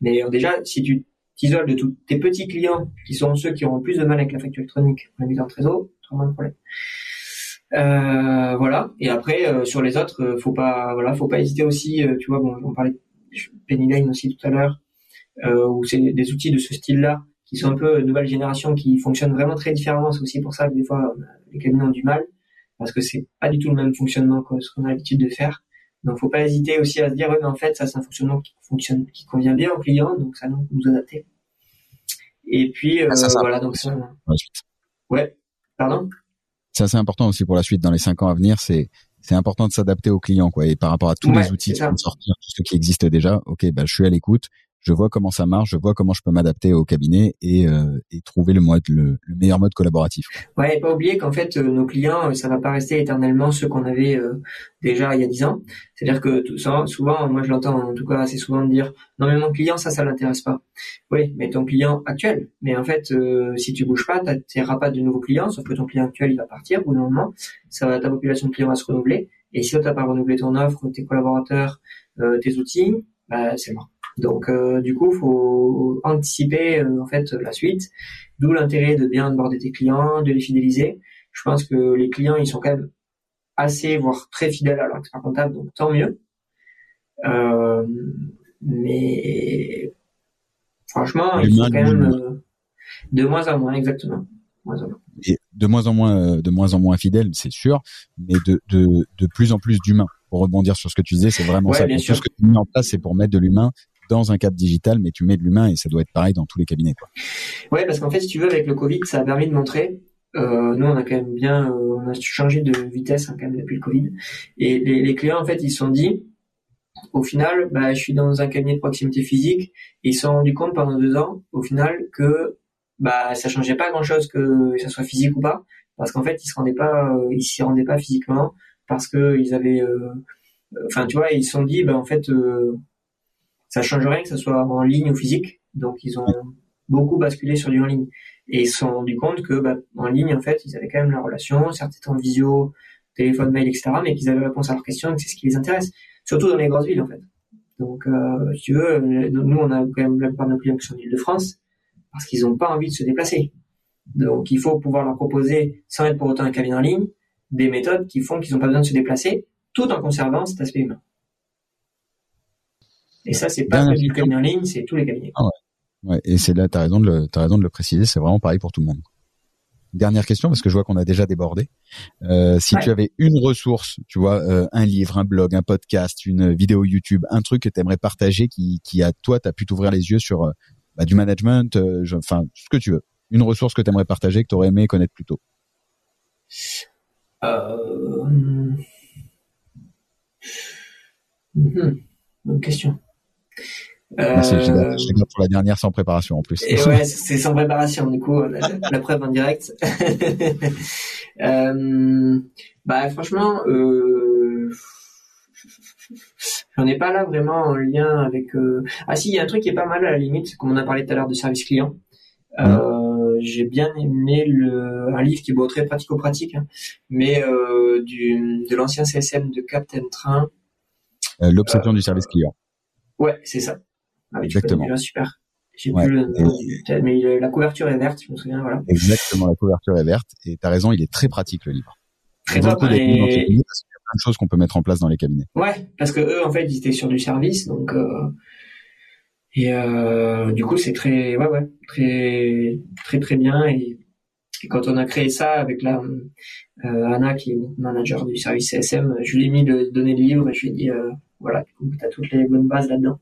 mais déjà, si tu t'isoles de tous tes petits clients qui sont ceux qui auront le plus de mal avec la facture électronique pour la mise en trésor, tu moins de problème. Euh, voilà. Et après, euh, sur les autres, euh, faut pas, voilà, faut pas hésiter aussi. tu vois, bon, on parlait de Penny Lane aussi tout à l'heure, où c'est des outils de ce style-là qui sont un peu nouvelle génération, qui fonctionnent vraiment très différemment. C'est aussi pour ça que des fois les cabinets ont du mal, parce que c'est pas du tout le même fonctionnement que ce qu'on a l'habitude de faire. Donc, faut pas hésiter aussi à se dire, ouais, mais en fait, ça, c'est un fonctionnement qui fonctionne, qui convient bien aux clients, donc ça nous, nous adapter. Et puis, ah, voilà, donc ça. Ouais. Pardon? C'est assez important aussi pour la suite dans les cinq ans à venir. C'est c'est important de s'adapter aux clients quoi. Et par rapport à tous les outils qui vont sortir, tout ce qui existe déjà, ok, bah je suis à l'écoute je vois comment ça marche, je vois comment je peux m'adapter au cabinet et, euh, et trouver le, mode, le, meilleur mode collaboratif. Ouais, et pas oublier qu'en fait euh, nos clients, euh, ça va pas rester éternellement ceux qu'on avait déjà il y a dix ans. C'est-à-dire que tout ça, souvent, moi je l'entends en tout cas assez souvent dire non mais mon client ça ça l'intéresse pas. Oui, mais ton client actuel. Mais en fait, si tu bouges pas, n'auras pas de nouveaux clients, sauf que ton client actuel il va partir au bout d'un moment, ça, ta population de clients va se renouveler. Et si tu n'as pas renouvelé ton offre, tes collaborateurs, tes outils, bah, c'est mort. Donc euh, du coup, faut anticiper euh, en fait la suite. D'où l'intérêt de bien aborder tes clients, de les fidéliser. Je pense que les clients, ils sont quand même assez, voire très fidèles à leur expert comptable, donc tant mieux. Euh, mais franchement, ils sont quand même de moins en moins, exactement. Et de moins en moins, de moins en moins fidèles, c'est sûr, mais de, de, de plus en plus d'humains. Pour rebondir sur ce que tu disais, c'est vraiment ça. Tout ce que tu mets en place, c'est pour mettre de l'humain dans un cadre digital, mais tu mets de l'humain et ça doit être pareil dans tous les cabinets. Quoi. Ouais, parce qu'en fait, si tu veux, avec le Covid, ça a permis de montrer. Euh, nous, on a quand même bien, euh, on a changé de vitesse hein, quand même depuis le Covid. Et les, clients, en fait, ils se sont dit, au final, bah, je suis dans un cabinet de proximité physique. Et ils se sont rendus compte pendant deux ans, au final, que bah ça changeait pas grand chose que ça soit physique ou pas, parce qu'en fait, ils se rendaient pas, euh, ils s'y rendaient pas physiquement, parce que ils avaient, enfin, tu vois, ils se sont dit, bah en fait, ça change rien que ce soit en ligne ou physique. Donc ils ont beaucoup basculé sur du en ligne et ils se sont rendus compte que bah, en ligne en fait ils avaient quand même la relation, certes en visio, téléphone, mail, etc. Mais qu'ils avaient réponse à leurs questions et que c'est ce qui les intéresse, surtout dans les grosses villes en fait. Donc euh, si tu veux, nous on a quand même la plupart de nos clients qui sont en Ile-de-France parce qu'ils n'ont pas envie de se déplacer. Donc il faut pouvoir leur proposer, sans être pour autant un cabinet en ligne, des méthodes qui font qu'ils n'ont pas besoin de se déplacer, tout en conservant cet aspect humain. Et ça, c'est pas du cabinet en ligne, c'est tous les cabinets. Ah ouais. ouais. Et c'est là, de le, as raison de le préciser, c'est vraiment pareil pour tout le monde. Dernière question, parce que je vois qu'on a déjà débordé. Euh, si tu avais une ressource, tu vois, euh, un livre, un blog, un podcast, une vidéo YouTube, un truc que tu aimerais partager qui, qui à toi, t'as pu t'ouvrir les yeux sur euh, bah, du management, enfin, ce que tu veux. Une ressource que tu aimerais partager, que tu aurais aimé connaître plus tôt. Euh... Hmm. Bonne question. Merci, je, euh, pour la dernière sans préparation en plus. Et ouais, c'est sans préparation du coup, la, preuve en direct. <laughs> euh, bah franchement, euh, j'en ai pas là vraiment en lien avec. Euh... Ah si, il y a un truc qui est pas mal à la limite, comme on a parlé tout à l'heure de service client. Euh, j'ai bien aimé le, un livre qui est beau, très pratico-pratique, hein, mais du, de l'ancien CSM de Captain Train. L'obsession du service client. Ouais, c'est ça. Ah, Exactement. Super. J'ai ouais, plus le, mais la couverture est verte, je me souviens, voilà. Exactement, la couverture est verte. Et t'as raison, il est très pratique le livre. Très top. Et... Il y a plein de choses qu'on peut mettre en place dans les cabinets. Ouais, parce que eux, en fait, ils étaient sur du service, donc. Euh... Et euh, du coup, c'est très, ouais, ouais, très, très, très bien. Et, et, quand on a créé ça avec la euh, Anna, qui est manager du service CSM, je lui ai mis de donner le livre et je lui ai dit, euh, voilà, tu as toutes les bonnes bases là-dedans.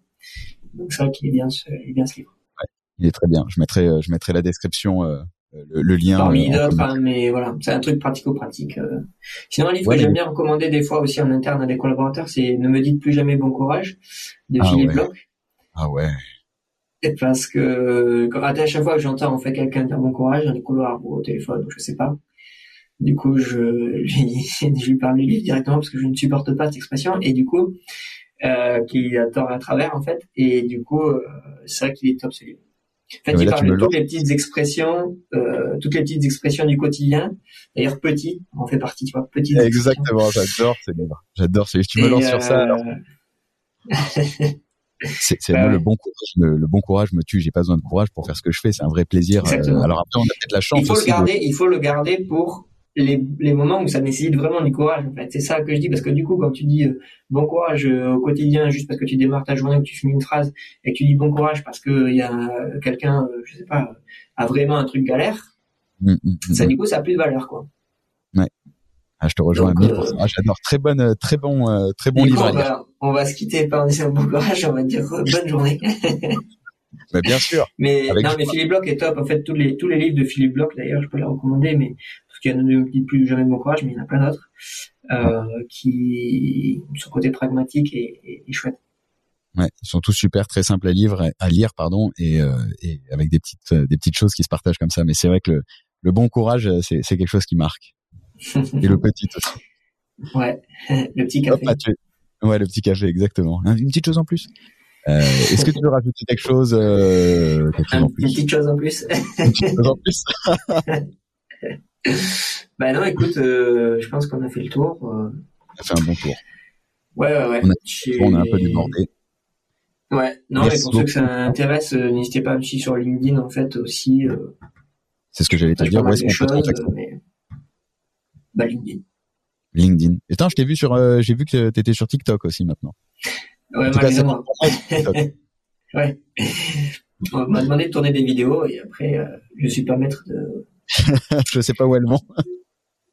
Donc c'est vrai qu'il est bien, ce, il est bien ce livre. Ouais, il est très bien. Je mettrai, je mettrai la description. Euh, le, le, lien. Parmi d'autres, hein, mais voilà, c'est un truc pratico-pratique. Euh. Sinon, un livre ouais, que j'aime bien recommander des fois aussi en interne à des collaborateurs, c'est Ne me dites plus jamais bon courage de ah Philippe ouais. Bloch. Ah ouais. Et parce que quand, à chaque fois que j'entends en fait quelqu'un dire bon courage dans les couloirs ou au téléphone ou je sais pas, du coup je <laughs> je lui parle du livre directement parce que je ne supporte pas cette expression et du coup euh, qui a tort à travers en fait et du coup euh, c'est vrai qu'il est top ce livre. En fait, il parle de toutes les petites expressions, euh, toutes les petites expressions du quotidien. D'ailleurs, petit, on fait partie, tu vois, expressions. Exactement, j'adore ces livres. J'adore ces livres. Tu me lances sur ça. alors. euh, <laughs> C'est Bah le bon courage. Le bon courage me tue. J'ai pas besoin de courage pour faire ce que je fais. C'est un vrai plaisir. Euh, alors après, on a peut-être la chance il faut le de- garder, il faut le garder pour les, les moments où ça nécessite vraiment du courage. En fait, c'est ça que je dis parce que du coup, quand tu dis euh, bon courage euh, au quotidien, juste parce que tu démarres ta journée ou que tu finis une phrase et que tu dis bon courage parce que il y a euh, quelqu'un, euh, je sais pas, euh, a vraiment un truc galère, Mm, mm, mm, ça du coup ça a plus de valeur quoi. Ah, je te rejoins Donc, à 1000%. euh, Ah, j'adore. Très bonne, euh, très bon, euh, très bon coup, livre on, va, on va se quitter par en disant <laughs> bon courage, on va dire euh, bonne journée. <laughs> Mais bien sûr. Mais non, mais Philippe Bloch est top. En fait, tous les tous les livres de Philippe Bloch, d'ailleurs, je peux les recommander, mais a ne me dites plus jamais bon courage, mais il y en a plein d'autres euh, qui son côté pragmatique et, et, et chouette. Ouais, ils sont tous super, très simples à lire, à lire, pardon, et, euh, et avec des petites, euh, des petites choses qui se partagent comme ça. Mais c'est vrai que le, le bon courage, euh, c'est, quelque chose qui marque. <laughs> Et le petit aussi. ouais, <laughs> le petit café. Ouais, le petit café, exactement. Une petite chose en plus. Euh, est-ce que tu veux rajouter quelque chose, euh, <laughs> quelque une petite chose en plus. Une petite chose en plus. Bah non, écoute, euh, je pense qu'on a fait le tour. euh. Ça fait un bon tour. Ouais, ouais, ouais. On a- On a un peu débordé. Ouais, non, Merci mais pour ceux que ça intéresse, euh, n'hésitez pas à me suivre sur LinkedIn, en fait, aussi. C'est ce que j'allais te dire. Où est-ce de qu'on peut te choses, contacter mais... Bah, LinkedIn. LinkedIn. Et je t'ai vu sur, euh, j'ai vu que t'étais sur TikTok aussi maintenant. Ouais, TikTok. <laughs> Ouais. On m'a demandé de tourner des vidéos et après, euh, je suis pas maître de. <laughs> je sais pas où elles vont.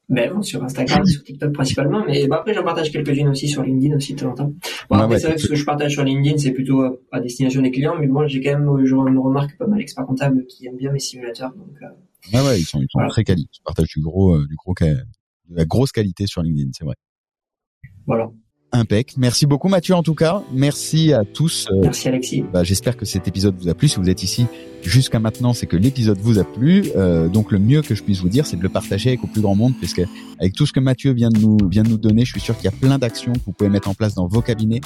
Ben sur Instagram, sur TikTok principalement, mais bon, après j'en partage quelques-unes aussi sur LinkedIn aussi de temps en temps. Bon, ouais, c'est vrai que ce que je partage sur LinkedIn, c'est plutôt à, à destination des clients, mais bon, j'ai quand même, je me remarque pas mal experts comptables qui aiment bien mes simulateurs, donc euh, Ouais, ouais, ils sont, ils sont Voilà. très quali. Ils partagent du gros, euh, du gros, de la grosse qualité sur LinkedIn, c'est vrai. voilà. Impec. Merci beaucoup Mathieu en tout cas. Merci à tous. Euh, Merci Alexis. bah, J'espère que cet épisode vous a plu. Si vous êtes ici jusqu'à maintenant, c'est que l'épisode vous a plu. Euh, donc le mieux que je puisse vous dire, c'est de le partager avec au plus grand monde, parce que avec tout ce que Mathieu vient de nous vient de nous donner, je suis sûr qu'il y a plein d'actions que vous pouvez mettre en place dans vos cabinets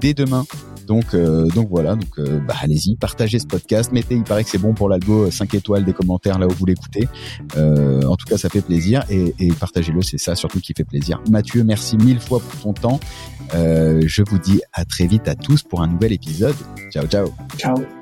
dès demain. Donc euh, donc voilà. Donc euh, bah, allez-y, partagez ce podcast. Mettez, il paraît que c'est bon pour l'algo, 5 étoiles, des commentaires là où vous l'écoutez. Euh, en tout cas, ça fait plaisir et, et partagez-le. C'est ça surtout qui fait plaisir. Mathieu, merci mille fois pour ton temps. Euh, je vous dis à très vite à tous pour un nouvel épisode. Ciao ciao. Ciao.